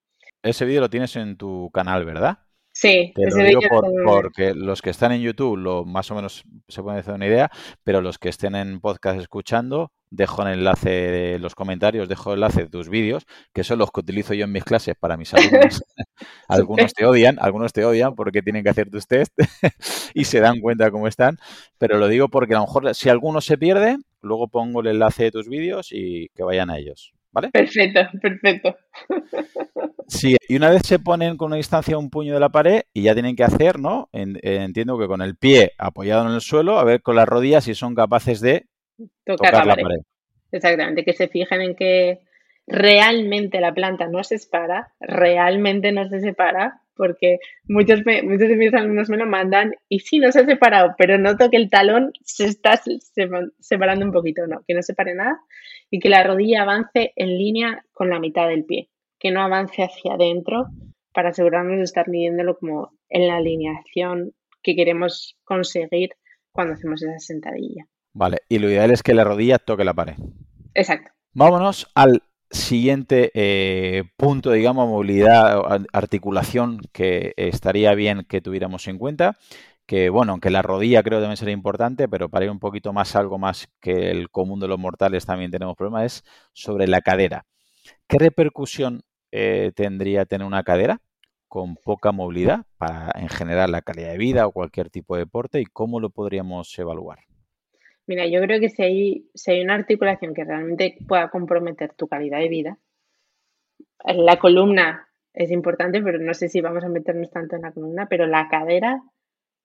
Ese vídeo lo tienes en tu canal, ¿verdad? Sí, Te lo digo porque los que están en YouTube lo más o menos se pueden hacer una idea, pero los que estén en podcast escuchando, dejo el enlace de los comentarios, dejo el enlace de tus vídeos, que son los que utilizo yo en mis clases para mis alumnos. algunos te odian, algunos te odian porque tienen que hacer tus test y se dan cuenta cómo están, pero lo digo porque a lo mejor si alguno se pierde, luego pongo el enlace de tus vídeos y que vayan a ellos. ¿Vale? Perfecto, perfecto. Sí, y una vez se ponen con una distancia un puño de la pared y ya tienen que hacer, ¿no? entiendo que con el pie apoyado en el suelo, a ver con las rodillas si son capaces de tocar, la, pared. Exactamente, que se fijen en que realmente la planta no se separa, realmente no se separa, porque muchos, muchos de mis alumnos me lo mandan y sí, no se ha separado, pero noto que el talón se está separando un poquito, no, que no separe nada y que la rodilla avance en línea con la mitad del pie que no avance hacia adentro para asegurarnos de estar midiéndolo como en la alineación que queremos conseguir cuando hacemos esa sentadilla. Vale, y lo ideal es que la rodilla toque la pared. Exacto. Vámonos al siguiente eh, punto, digamos, movilidad, articulación que estaría bien que tuviéramos en cuenta. Que bueno, aunque la rodilla creo que debe ser importante, pero para ir un poquito más algo más que el común de los mortales también tenemos problemas, es sobre la cadera. ¿Qué repercusión eh, tendría tener una cadera con poca movilidad para en general la calidad de vida o cualquier tipo de deporte y cómo lo podríamos evaluar? Mira, yo creo que si hay, si hay una articulación que realmente pueda comprometer tu calidad de vida, la columna es importante, pero no sé si vamos a meternos tanto en la columna, pero la cadera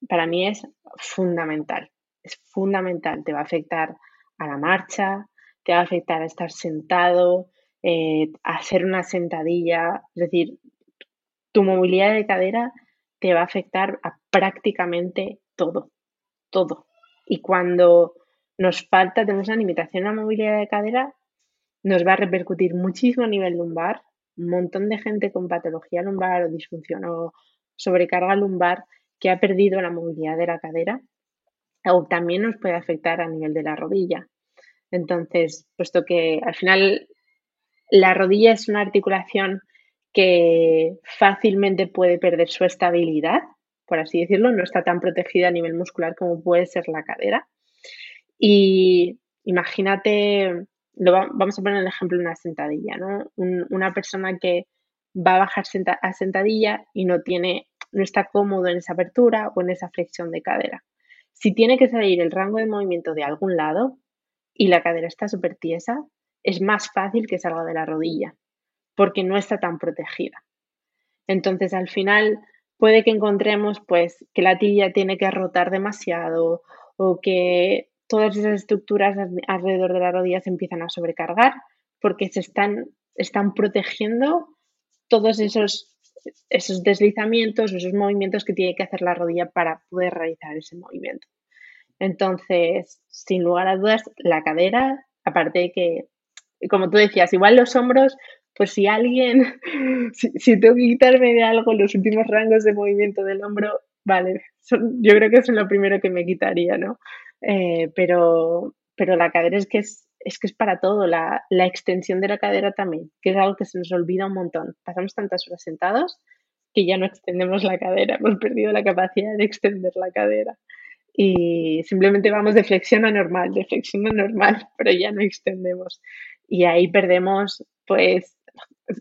para mí es fundamental. Es fundamental. Te va a afectar a la marcha, te va a afectar a estar sentado, eh, hacer una sentadilla, es decir, tu movilidad de cadera te va a afectar a prácticamente todo, todo. Y cuando nos falta, tenemos una limitación en la movilidad de cadera, nos va a repercutir muchísimo a nivel lumbar. Un montón de gente con patología lumbar o disfunción o sobrecarga lumbar que ha perdido la movilidad de la cadera o también nos puede afectar a nivel de la rodilla. Entonces, puesto que al final la rodilla es una articulación que fácilmente puede perder su estabilidad por así decirlo, no está tan protegida a nivel muscular como puede ser la cadera. Y imagínate, vamos a poner el ejemplo de una sentadilla, ¿no? una persona que va a bajar a sentadilla y no tiene, no está cómodo en esa apertura o en esa flexión de cadera. Si tiene que salir el rango de movimiento de algún lado y la cadera está súper tiesa, es más fácil que salga de la rodilla porque no está tan protegida. Entonces, al final, puede que encontremos pues que la tibia tiene que rotar demasiado o que todas esas estructuras alrededor de la rodilla se empiezan a sobrecargar porque se están, están protegiendo todos esos, esos deslizamientos, esos movimientos que tiene que hacer la rodilla para poder realizar ese movimiento. Entonces, sin lugar a dudas, la cadera, aparte de que, como tú decías, igual los hombros pues si alguien, si, tengo que quitarme de algo los últimos rangos de movimiento del hombro, vale, yo creo que eso es lo primero que me quitaría, ¿no? Eh, pero, pero la cadera es que es, es que es para todo, la, la, extensión de la cadera también, que es algo que se nos olvida un montón. Pasamos tantas horas sentados que ya no extendemos la cadera, hemos perdido la capacidad de extender la cadera. Y simplemente vamos de flexión a normal, de flexión a normal, pero ya no extendemos. Y ahí perdemos, pues,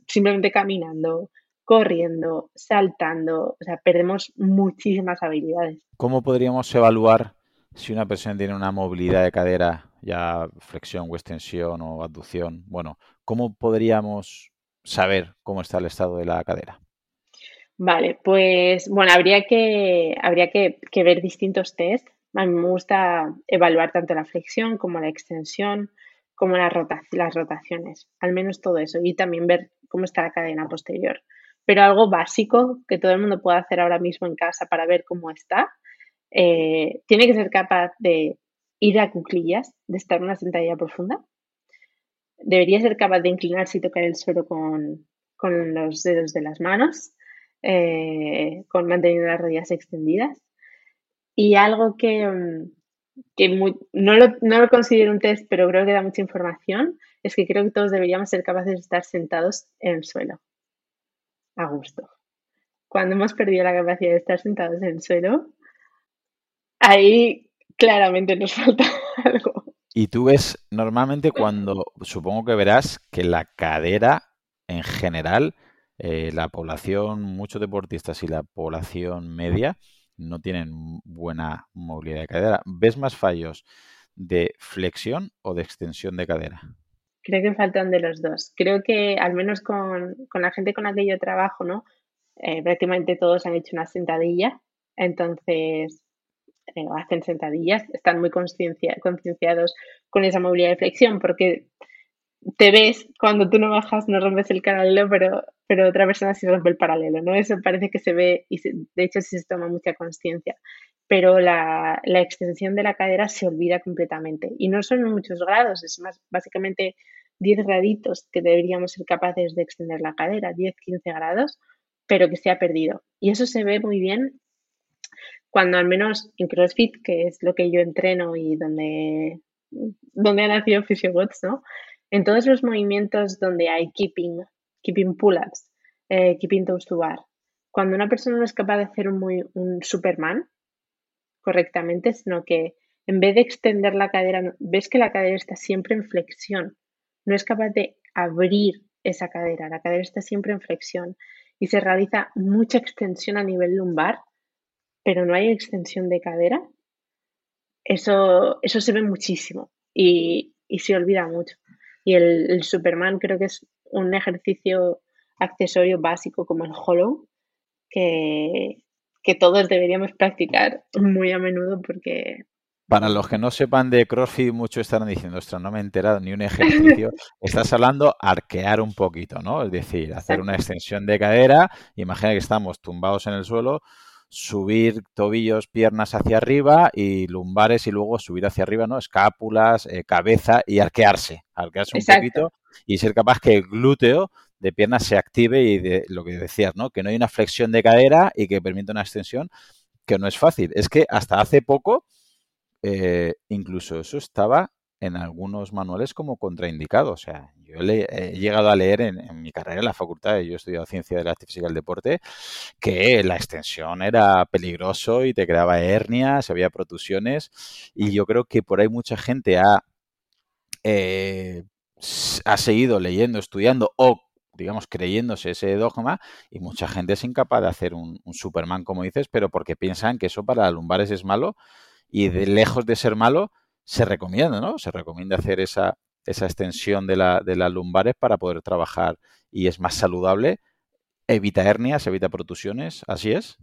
simplemente caminando, corriendo, saltando, o sea, perdemos muchísimas habilidades. ¿Cómo podríamos evaluar si una persona tiene una movilidad de cadera, ya flexión o extensión o abducción? Bueno, ¿cómo podríamos saber cómo está el estado de la cadera? Vale, pues bueno, habría que, habría que, ver distintos test. A mí me gusta evaluar tanto la flexión como la extensión, como las, las rotaciones, al menos todo eso, y también ver cómo está la cadena posterior. Pero algo básico que todo el mundo puede hacer ahora mismo en casa para ver cómo está, eh, tiene que ser capaz de ir a cuclillas, de estar en una sentadilla profunda. Debería ser capaz de inclinarse y tocar el suelo con, los dedos de las manos, eh, con manteniendo las rodillas extendidas. Y algo que, mm, que no, lo, no lo considero un test, pero creo que da mucha información, es que creo que todos deberíamos ser capaces de estar sentados en el suelo, a gusto. Cuando hemos perdido la capacidad de estar sentados en el suelo, ahí claramente nos falta algo. Y tú ves normalmente cuando, supongo que verás que la cadera en general, eh, la población, muchos deportistas y la población media, no tienen buena movilidad de cadera. ¿Ves más fallos de flexión o de extensión de cadera? Creo que faltan de los dos. Creo que al menos con, la gente con la que yo trabajo, ¿no? Eh, prácticamente todos han hecho una sentadilla, entonces eh, hacen sentadillas, están muy concienciados con esa movilidad de flexión, porque te ves cuando tú no bajas, no rompes el paralelo, pero, pero otra persona sí rompe el paralelo, ¿no? Eso parece que se ve y de hecho sí se toma mucha conciencia, pero la, la, extensión de la cadera se olvida completamente y no son muchos grados, es más, básicamente 10 graditos que deberíamos ser capaces de extender la cadera, 10, 15 grados, pero que se ha perdido. Y eso se ve muy bien cuando al menos en CrossFit, que es lo que yo entreno y donde, donde ha nacido PhysioBots, ¿no? En todos los movimientos donde hay keeping, keeping pull-ups, eh, keeping toes to bar, cuando una persona no es capaz de hacer un, un Superman correctamente, sino que en vez de extender la cadera, ves que la cadera está siempre en flexión, no es capaz de abrir esa cadera, la cadera está siempre en flexión y se realiza mucha extensión a nivel lumbar, pero no hay extensión de cadera, eso, eso se ve muchísimo y, y se olvida mucho. Y el, Superman creo que es un ejercicio accesorio básico como el Hollow que, que todos deberíamos practicar muy a menudo porque para los que no sepan de CrossFit, muchos estarán diciendo, ostras, no me he enterado ni un ejercicio. Estás hablando arquear un poquito, ¿no? Es decir, hacer una extensión de cadera. Imagina que estamos tumbados en el suelo, subir tobillos, piernas hacia arriba y lumbares y luego subir hacia arriba, ¿no? Escápulas, eh, cabeza y arquearse. Arquearse un poquito y ser capaz que el glúteo de piernas se active y de lo que decías, ¿no? Que no hay una flexión de cadera y que permita una extensión, que no es fácil. Es que hasta hace poco, eh, incluso eso estaba en algunos manuales como contraindicado. O sea, yo yo he llegado a leer en, mi carrera en la facultad, yo he estudiado ciencia de la actividad física del deporte, que la extensión era peligroso y te creaba hernias, había protusiones y yo creo que por ahí mucha gente ha, eh, ha seguido leyendo, estudiando o digamos, creyéndose ese dogma y mucha gente es incapaz de hacer un, Superman, como dices, pero porque piensan que eso para lumbares es malo y de lejos de ser malo, se recomienda, ¿no? Se recomienda hacer esa, esa extensión de, la, de las lumbares para poder trabajar y es más saludable, evita hernias, evita protusiones, ¿así es?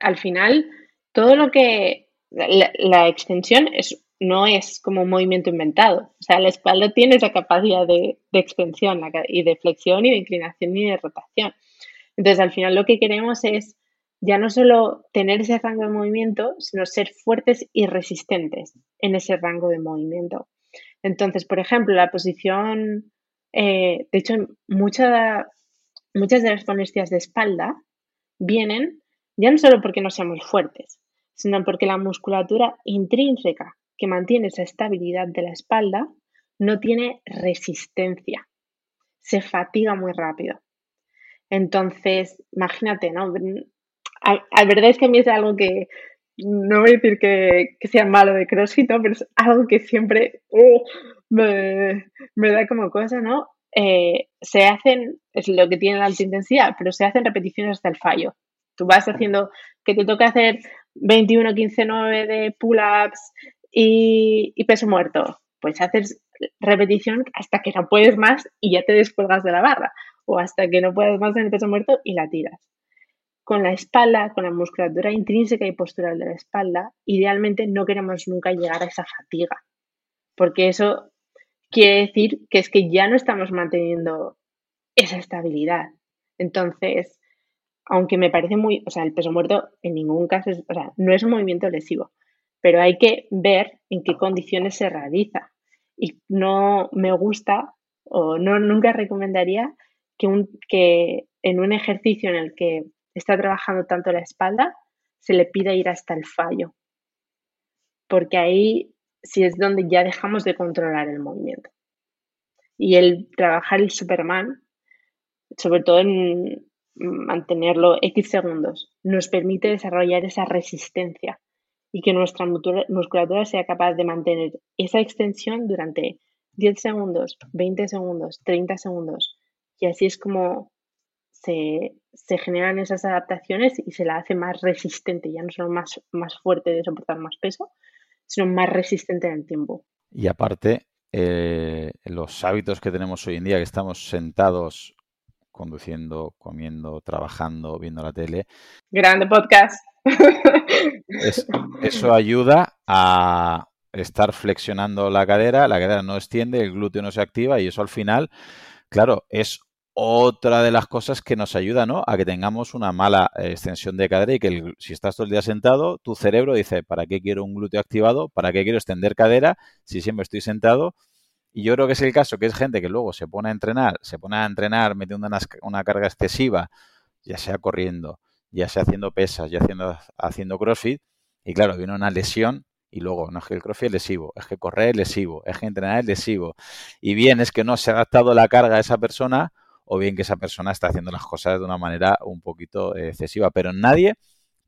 Al final, todo lo que la, extensión es, no es como un movimiento inventado. O sea, la espalda tiene esa capacidad de, de extensión y de flexión y de inclinación y de rotación. Entonces, al final lo que queremos es ya no solo tener ese rango de movimiento, sino ser fuertes y resistentes en ese rango de movimiento. Entonces, por ejemplo, la posición, eh, de hecho, muchas de las molestias de espalda vienen ya no solo porque no seamos fuertes, sino porque la musculatura intrínseca que mantiene esa estabilidad de la espalda no tiene resistencia, se fatiga muy rápido. Entonces, imagínate, ¿no? La verdad es que a mí es algo que no voy a decir que, sea malo de CrossFit, pero es algo que siempre uh, me, da como cosa, ¿no? Eh, se hacen, es lo que tiene la alta intensidad, pero se hacen repeticiones hasta el fallo. Tú vas haciendo que te toca hacer 21, 15, 9 de pull-ups y, y peso muerto. Pues haces repetición hasta que no puedes más y ya te descuelgas de la barra. O hasta que no puedes más en el peso muerto y la tiras con la espalda, con la musculatura intrínseca y postural de la espalda, idealmente no queremos nunca llegar a esa fatiga, porque eso quiere decir que es que ya no estamos manteniendo esa estabilidad. Entonces, aunque me parece muy, o sea, el peso muerto en ningún caso es, o sea, no es un movimiento lesivo, pero hay que ver en qué condiciones se realiza. Y no me gusta o no nunca recomendaría que, un, que en un ejercicio en el que está trabajando tanto la espalda, se le pide ir hasta el fallo. Porque ahí sí es donde ya dejamos de controlar el movimiento. Y el trabajar el Superman, sobre todo en mantenerlo X segundos, nos permite desarrollar esa resistencia y que nuestra musculatura sea capaz de mantener esa extensión durante 10 segundos, 20 segundos, 30 segundos. Y así es como se, se, generan esas adaptaciones y se la hace más resistente, ya no solo más, más fuerte de soportar más peso, sino más resistente en el tiempo. Y aparte, eh, los hábitos que tenemos hoy en día, que estamos sentados conduciendo, comiendo, trabajando, viendo la tele. Grande podcast. eso ayuda a estar flexionando la cadera, la cadera no extiende, el glúteo no se activa y eso al final, claro, es otra de las cosas que nos ayuda a que tengamos una mala extensión de cadera y que si estás todo el día sentado, tu cerebro dice, ¿para qué quiero un glúteo activado? ¿Para qué quiero extender cadera si siempre estoy sentado? Y yo creo que es el caso, que es gente que luego se pone a entrenar, se pone a entrenar metiendo una, una carga excesiva, ya sea corriendo, ya sea haciendo pesas, ya haciendo, haciendo crossfit, y claro, viene una lesión y luego, no es que el crossfit es lesivo, es que correr es lesivo, es que entrenar es lesivo. Y bien, es que no se ha adaptado la carga a esa persona o bien que esa persona está haciendo las cosas de una manera un poquito eh, excesiva. Pero nadie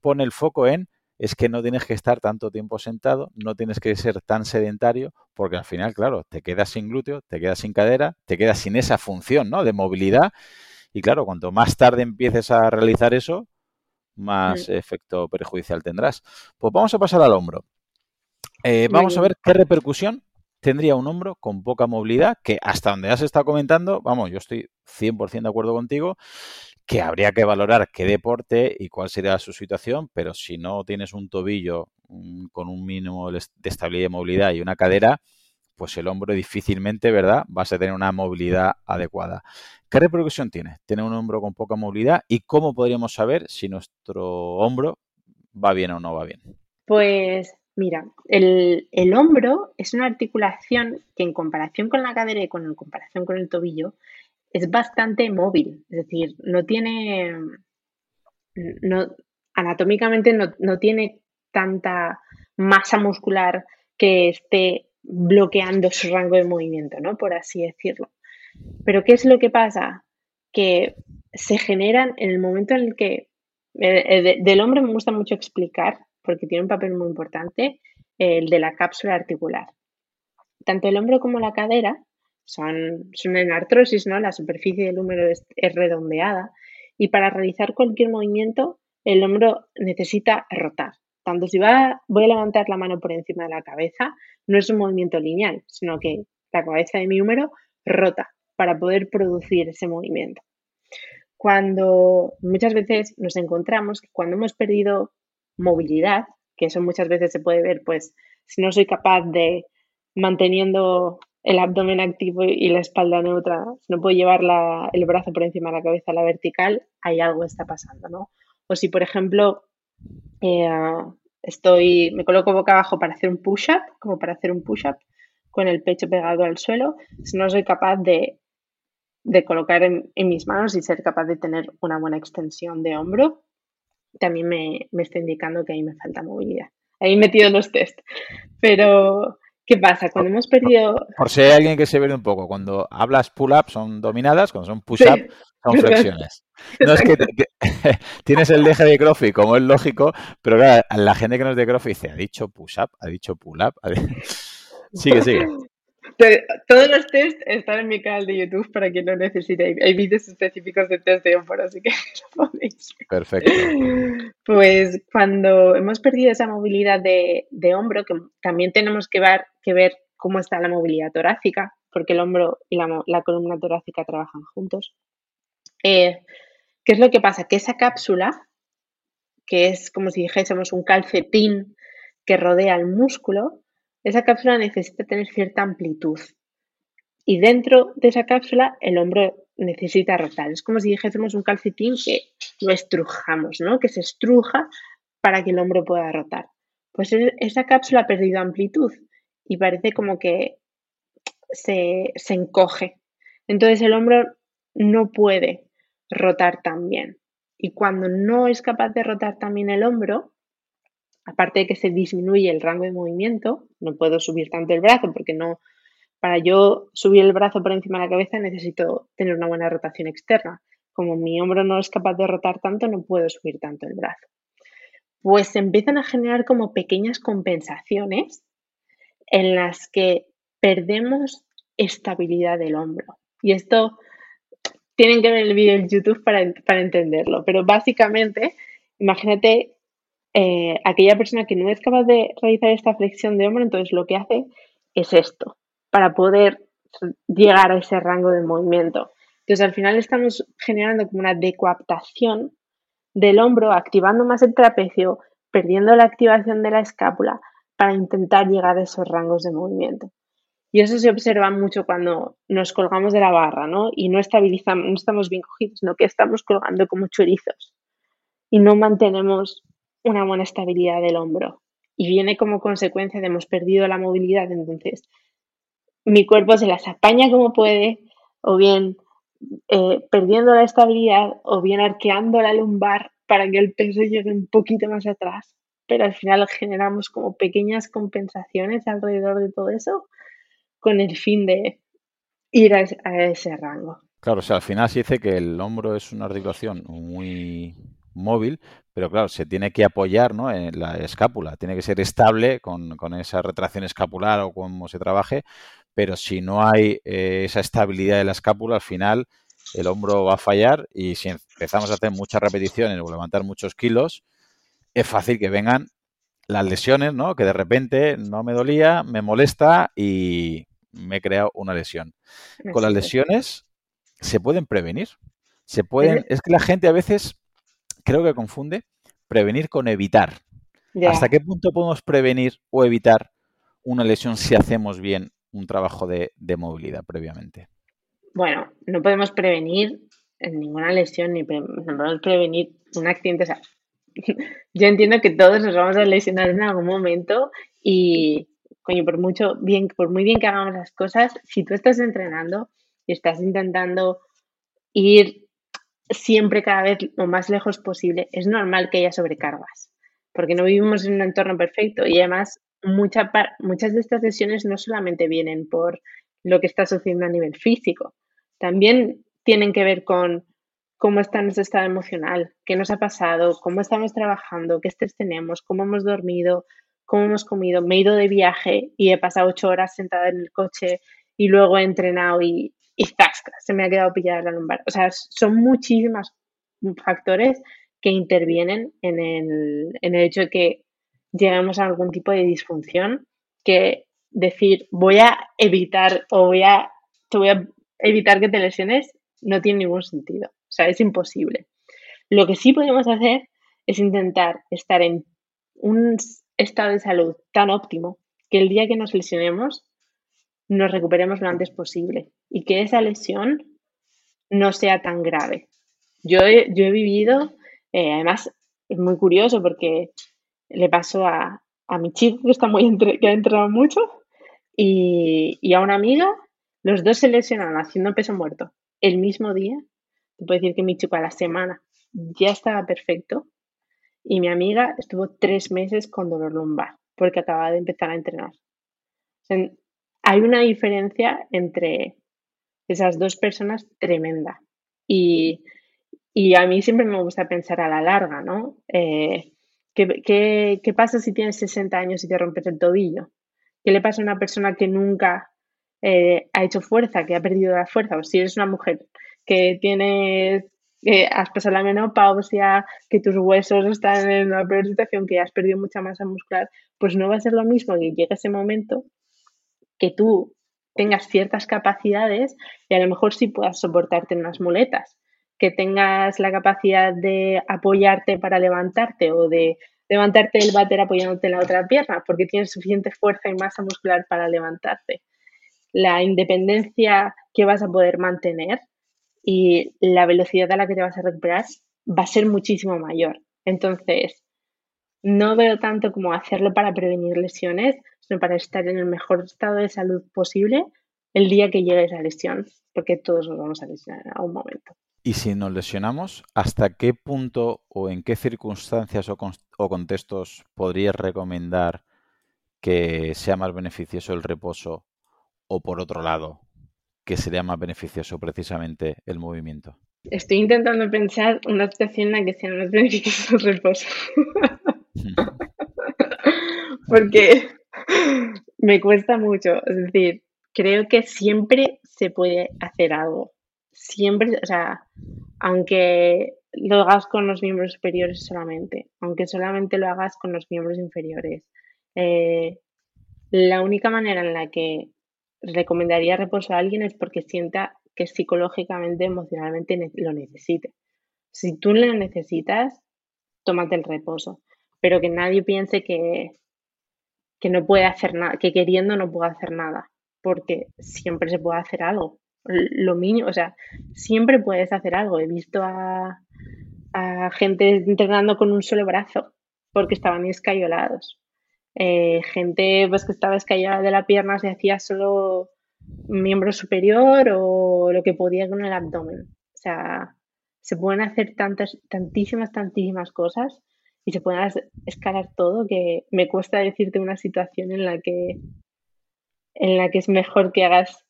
pone el foco en es que no tienes que estar tanto tiempo sentado, no tienes que ser tan sedentario, porque al final, claro, te quedas sin glúteo, te quedas sin cadera, te quedas sin esa función ¿no? de movilidad. Y claro, cuanto más tarde empieces a realizar eso, más efecto perjudicial tendrás. Pues vamos a pasar al hombro. Eh, vamos a ver qué repercusión tendría un hombro con poca movilidad, que hasta donde has estado comentando, vamos, yo estoy 100% de acuerdo contigo, que habría que valorar qué deporte y cuál sería su situación, pero si no tienes un tobillo con un mínimo de estabilidad y movilidad y una cadera, pues el hombro difícilmente, ¿verdad?, vas a tener una movilidad adecuada. ¿Qué repercusión tiene tener un hombro con poca movilidad y cómo podríamos saber si nuestro hombro va bien o no va bien? Pues Mira, el, hombro es una articulación que en comparación con la cadera y con, en comparación con el tobillo es bastante móvil, es decir, no tiene, no, anatómicamente no, tiene tanta masa muscular que esté bloqueando su rango de movimiento, ¿no? Por así decirlo. Pero ¿qué es lo que pasa? Que se generan en el momento en el que del hombre me gusta mucho explicar, porque tiene un papel muy importante, el de la cápsula articular. Tanto el hombro como la cadera son, son en artrosis, ¿no? La superficie del húmero es, redondeada y para realizar cualquier movimiento el hombro necesita rotar. Tanto si va, voy a levantar la mano por encima de la cabeza, no es un movimiento lineal, sino que la cabeza de mi húmero rota para poder producir ese movimiento. Cuando muchas veces nos encontramos que cuando hemos perdido movilidad, que eso muchas veces se puede ver, pues si no soy capaz de manteniendo el abdomen activo y la espalda neutra, no puedo llevar el brazo por encima de la cabeza a la vertical, hay algo está pasando, ¿no? O si, por ejemplo, eh, estoy, me coloco boca abajo para hacer un push-up, como para hacer un push-up, con el pecho pegado al suelo, si no soy capaz de, colocar en, mis manos y ser capaz de tener una buena extensión de hombro, también me, me está indicando que ahí me falta movilidad. Ahí he metido los test. Pero, ¿Qué pasa? Cuando hemos perdido. Por si hay alguien que se ve un poco, cuando hablas pull-up son dominadas, cuando son push-up son flexiones. No es que, tienes el eje de CrossFit, como es lógico, pero claro, la gente que no es de CrossFit dice, ha dicho push-up, ha dicho pull-up. Sigue, sigue. Todos los tests están en mi canal de YouTube para quien no necesite. Hay vídeos específicos de test de hombro, así que lo podéis. Perfecto. Pues cuando hemos perdido esa movilidad de, hombro, que también tenemos que ver, que ver cómo está la movilidad torácica, porque el hombro y la, columna torácica trabajan juntos. Eh, ¿Qué es lo que pasa? Que esa cápsula, que es como si dijésemos un calcetín que rodea el músculo, esa cápsula necesita tener cierta amplitud. Y dentro de esa cápsula el hombro necesita rotar. Es como si dijésemos un calcetín que lo estrujamos, ¿no? Que se estruja para que el hombro pueda rotar. Pues esa cápsula ha perdido amplitud y parece como que se, se encoge. Entonces el hombro no puede rotar tan bien. Y cuando no es capaz de rotar también el hombro, aparte de que se disminuye el rango de movimiento, no puedo subir tanto el brazo porque no, para yo subir el brazo por encima de la cabeza necesito tener una buena rotación externa. Como mi hombro no es capaz de rotar tanto, no puedo subir tanto el brazo. Pues se empiezan a generar como pequeñas compensaciones en las que perdemos estabilidad del hombro. Y esto tienen que ver el vídeo en YouTube para, para entenderlo, pero básicamente, imagínate eh, aquella persona que no es capaz de realizar esta flexión de hombro, entonces lo que hace es esto, para poder llegar a ese rango de movimiento. Entonces al final estamos generando como una decoaptación del hombro, activando más el trapecio, perdiendo la activación de la escápula para intentar llegar a esos rangos de movimiento. Y eso se observa mucho cuando nos colgamos de la barra, ¿no? Y no estabilizamos, no estamos bien cogidos, sino que estamos colgando como chorizos y no mantenemos una buena estabilidad del hombro. Y viene como consecuencia de hemos perdido la movilidad, entonces mi cuerpo se las apaña como puede, o bien eh, perdiendo la estabilidad, o bien arqueando la lumbar para que el peso llegue un poquito más atrás. Pero al final generamos como pequeñas compensaciones alrededor de todo eso con el fin de ir a ese, rango. Claro, o sea, al final se dice que el hombro es una articulación muy móvil, pero claro, se tiene que apoyar ¿no? en la escápula, tiene que ser estable con, esa retracción escapular o como se trabaje, pero si no hay eh, esa estabilidad de la escápula, al final el hombro va a fallar y si empezamos a hacer muchas repeticiones o levantar muchos kilos, es fácil que vengan las lesiones, ¿no? Que de repente no me dolía, me molesta y me he creado una lesión. Con las lesiones se pueden prevenir. Se pueden, es que la gente a veces creo que confunde prevenir con evitar. ¿Hasta qué punto podemos prevenir o evitar una lesión si hacemos bien un trabajo de, movilidad previamente? Bueno, no podemos prevenir ninguna lesión ni podemos prevenir un accidente. yo entiendo que todos nos vamos a lesionar en algún momento y, coño, por mucho bien, por muy bien que hagamos las cosas, si tú estás entrenando y estás intentando ir siempre cada vez lo más lejos posible, es normal que haya sobrecargas, porque no vivimos en un entorno perfecto y además mucha muchas de estas lesiones no solamente vienen por lo que está sucediendo a nivel físico, también tienen que ver con cómo está nuestro estado emocional, qué nos ha pasado, cómo estamos trabajando, qué estrés tenemos, cómo hemos dormido, cómo hemos comido. Me he ido de viaje y he pasado ocho horas sentada en el coche y luego he entrenado y, y se me ha quedado pillada la lumbar. O sea, son muchísimos factores que intervienen en el, en el hecho de que lleguemos a algún tipo de disfunción que decir voy a evitar o voy a, te voy a evitar que te lesiones no tiene ningún sentido. O sea, es imposible. Lo que sí podemos hacer es intentar estar en un estado de salud tan óptimo que el día que nos lesionemos nos recuperemos lo antes posible y que esa lesión no sea tan grave. Yo he, yo he vivido, eh, además es muy curioso porque le pasó a, mi chico que está muy que ha entrenado mucho y, y, a una amiga, los dos se lesionaron haciendo peso muerto el mismo día. Te puedo decir que mi chico a la semana ya estaba perfecto y mi amiga estuvo tres meses con dolor lumbar porque acababa de empezar a entrenar. Hay una diferencia entre esas dos personas tremenda. Y, a mí siempre me gusta pensar a la larga, ¿no? Eh, ¿qué, qué, pasa si tienes 60 años y te rompes el tobillo? ¿Qué le pasa a una persona que nunca eh, ha hecho fuerza, que ha perdido la fuerza? O si eres una mujer que tienes que has pasado la menopausia, que tus huesos están en una peor situación, que has perdido mucha masa muscular, pues no va a ser lo mismo que llegue ese momento que tú tengas ciertas capacidades y a lo mejor sí puedas soportarte en unas muletas, que tengas la capacidad de apoyarte para levantarte o de levantarte el váter apoyándote en la otra pierna, porque tienes suficiente fuerza y masa muscular para levantarte. La independencia que vas a poder mantener y la velocidad a la que te vas a recuperar va a ser muchísimo mayor. Entonces, no veo tanto como hacerlo para prevenir lesiones, sino para estar en el mejor estado de salud posible el día que llegue esa lesión, porque todos nos vamos a lesionar en algún momento. Y si nos lesionamos, ¿hasta qué punto o en qué circunstancias o, o contextos podrías recomendar que sea más beneficioso el reposo? O por otro lado, que sería más beneficioso precisamente el movimiento? Estoy intentando pensar una situación en la que sea más beneficioso el reposo. Porque me cuesta mucho. Es decir, creo que siempre se puede hacer algo. Siempre, o sea, aunque lo hagas con los miembros superiores solamente, aunque solamente lo hagas con los miembros inferiores. Eh, la única manera en la que recomendaría reposo a alguien es porque sienta que psicológicamente, emocionalmente lo necesite. Si tú lo necesitas, tómate el reposo, pero que nadie piense que, que no puede hacer nada, que queriendo no puede hacer nada, porque siempre se puede hacer algo. Lo mínimo, o sea, siempre puedes hacer algo. He visto a, gente entrenando con un solo brazo porque estaban escayolados. Eh, gente pues que estaba escayada de la pierna se hacía solo miembro superior o lo que podía con el abdomen. O sea, se pueden hacer tantas, tantísimas, tantísimas cosas y se pueden escalar todo que me cuesta decirte una situación en la que en la que es mejor que hagas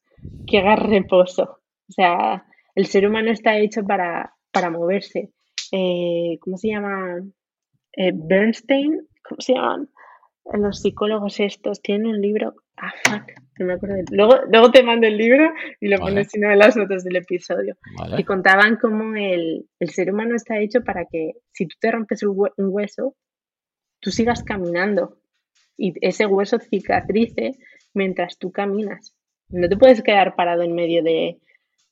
que hagas reposo. O sea, el ser humano está hecho para, para moverse. Eh, ¿Cómo se llama? Eh, Bernstein, ¿cómo se llaman? Los psicólogos estos tienen un libro. Ah, fuck, no me acuerdo. Luego, luego te mando el libro y lo pones si no en las notas del episodio. Y contaban cómo el, el, ser humano está hecho para que si tú te rompes un, hueso, tú sigas caminando y ese hueso cicatrice mientras tú caminas. No te puedes quedar parado en medio de,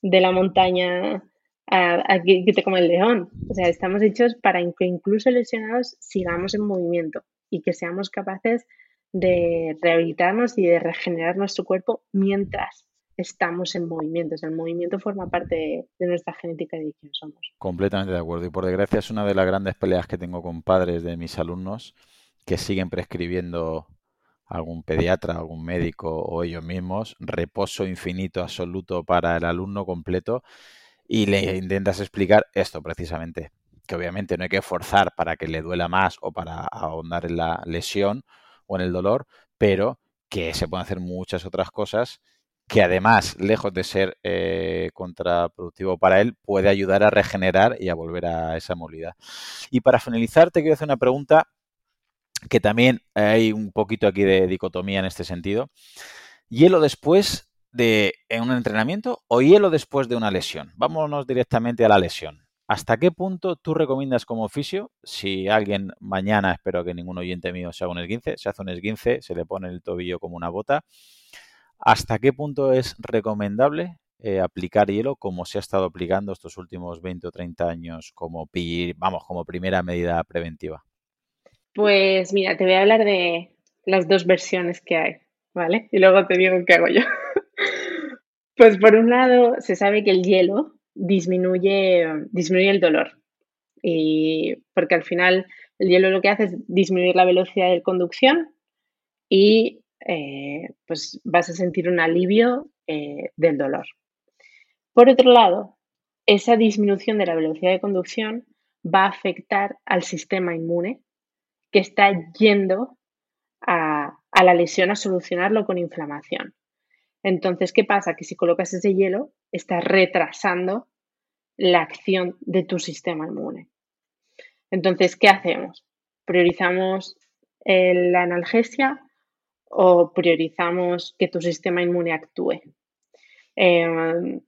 de la montaña a, a que, que, te come el león. O sea, estamos hechos para que incluso lesionados sigamos en movimiento y que seamos capaces de rehabilitarnos y de regenerar nuestro cuerpo mientras estamos en movimiento. el movimiento forma parte de, nuestra genética y de quién somos. Completamente de acuerdo. Y por desgracia es una de las grandes peleas que tengo con padres de mis alumnos que siguen prescribiendo algún pediatra, algún médico o ellos mismos reposo infinito absoluto para el alumno completo y le intentas explicar esto precisamente, que obviamente no hay que forzar para que le duela más o para ahondar en la lesión o en el dolor, pero que se pueden hacer muchas otras cosas que además, lejos de ser eh, contraproductivo para él, puede ayudar a regenerar y a volver a esa movilidad. Y para finalizar, te quiero hacer una pregunta que también hay un poquito aquí de dicotomía en este sentido. ¿Hielo después de un entrenamiento o hielo después de una lesión? Vámonos directamente a la lesión. ¿Hasta qué punto tú recomiendas como oficio, si alguien mañana, espero que ningún oyente mío se haga un esguince, se hace un esguince, se le pone el tobillo como una bota, ¿hasta qué punto es recomendable eh, aplicar hielo como se ha estado aplicando estos últimos 20 o 30 años como, vamos, como primera medida preventiva? Pues mira, te voy a hablar de las dos versiones que hay, ¿vale? Y luego te digo qué hago yo. pues por un lado, se sabe que el hielo disminuye, disminuye el dolor. Y porque al final el hielo lo que hace es disminuir la velocidad de conducción y eh, pues vas a sentir un alivio eh, del dolor. Por otro lado, esa disminución de la velocidad de conducción va a afectar al sistema inmune que está yendo a, a la lesión a solucionarlo con inflamación. Entonces, ¿qué pasa? Que si colocas ese hielo, estás retrasando la acción de tu sistema inmune. Entonces, ¿qué hacemos? ¿Priorizamos la analgesia o priorizamos que tu sistema inmune actúe? Em,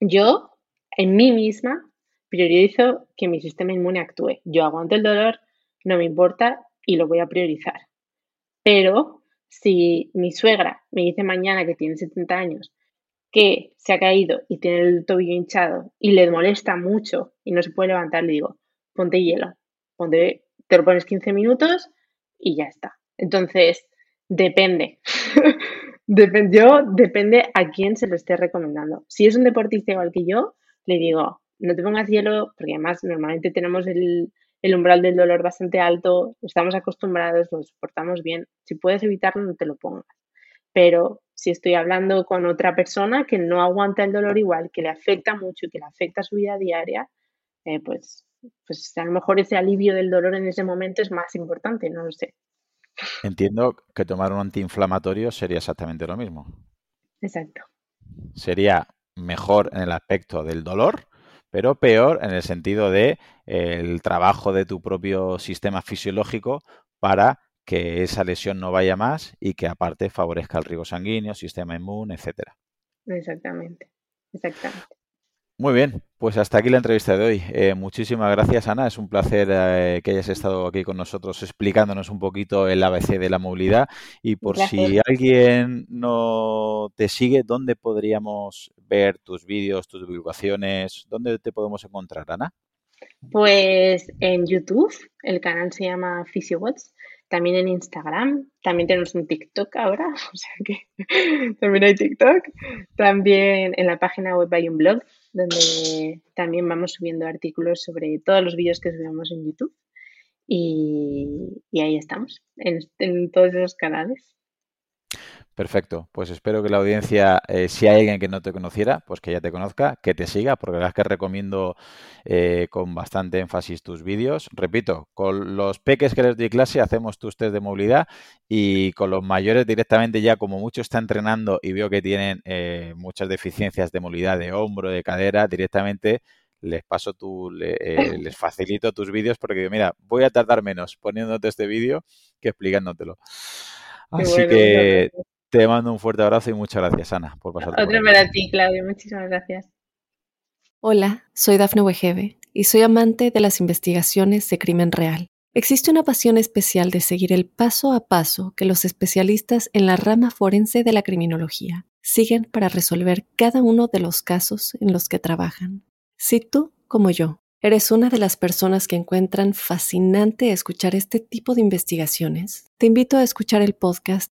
yo, en mí misma, priorizo que mi sistema inmune actúe. Yo aguanto el dolor, no me importa y lo voy a priorizar. Pero si mi suegra me dice mañana que tiene 70 años que se ha caído y tiene el tobillo hinchado y le molesta mucho y no se puede levantar, le digo, ponte hielo, ponte, te lo pones 15 minutos y ya está. Entonces, depende. yo, depende a quién se lo esté recomendando. Si es un deportista igual que yo, le digo, no te pongas hielo, porque además normalmente tenemos el, el umbral del dolor bastante alto, estamos acostumbrados, lo soportamos bien. Si puedes evitarlo, no te lo pongas. Pero si estoy hablando con otra persona que no aguanta el dolor igual, que le afecta mucho y que le afecta su vida diaria, eh, pues, pues a lo mejor ese alivio del dolor en ese momento es más importante, no lo sé. Entiendo que tomar un antiinflamatorio sería exactamente lo mismo. Exacto. Sería mejor en el aspecto del dolor, pero peor en el sentido de el trabajo de tu propio sistema fisiológico para que esa lesión no vaya más y que aparte favorezca el riego sanguíneo, sistema inmune, etcétera. Exactamente, exactamente. Muy bien, pues hasta aquí la entrevista de hoy. Eh, muchísimas gracias, Ana. Es un placer eh, que hayas estado aquí con nosotros explicándonos un poquito el ABC de la movilidad. Y por si alguien no te sigue, ¿dónde podríamos ver tus vídeos, tus divulgaciones? ¿Dónde te podemos encontrar, Ana? Pues en YouTube, el canal se llama PhysioWatch, también en Instagram, también tenemos un TikTok ahora, o sea que también hay TikTok, también en la página web hay un blog donde también vamos subiendo artículos sobre todos los vídeos que subimos en YouTube y, ahí estamos, en todos esos canales. Perfecto, pues espero que la audiencia, eh, si hay alguien que no te conociera, pues que ya te conozca, que te siga, porque la verdad es que recomiendo eh, con bastante énfasis tus vídeos. Repito, con los peques que les doy clase hacemos tus test de movilidad y con los mayores directamente ya como mucho está entrenando y veo que tienen eh, muchas deficiencias de movilidad de hombro, de cadera, directamente les paso tu, les facilito tus vídeos porque mira, voy a tardar menos poniéndote este vídeo que explicándotelo. Así que te mando un fuerte abrazo y muchas gracias, Ana, por pasar. Otro para ti, Claudio. Muchísimas gracias. Hola, soy Dafne Wegebe y soy amante de las investigaciones de crimen real. Existe una pasión especial de seguir el paso a paso que los especialistas en la rama forense de la criminología siguen para resolver cada uno de los casos en los que trabajan. Si tú, como yo, ¿Eres una de las personas que encuentran fascinante escuchar este tipo de investigaciones? Te invito a escuchar el podcast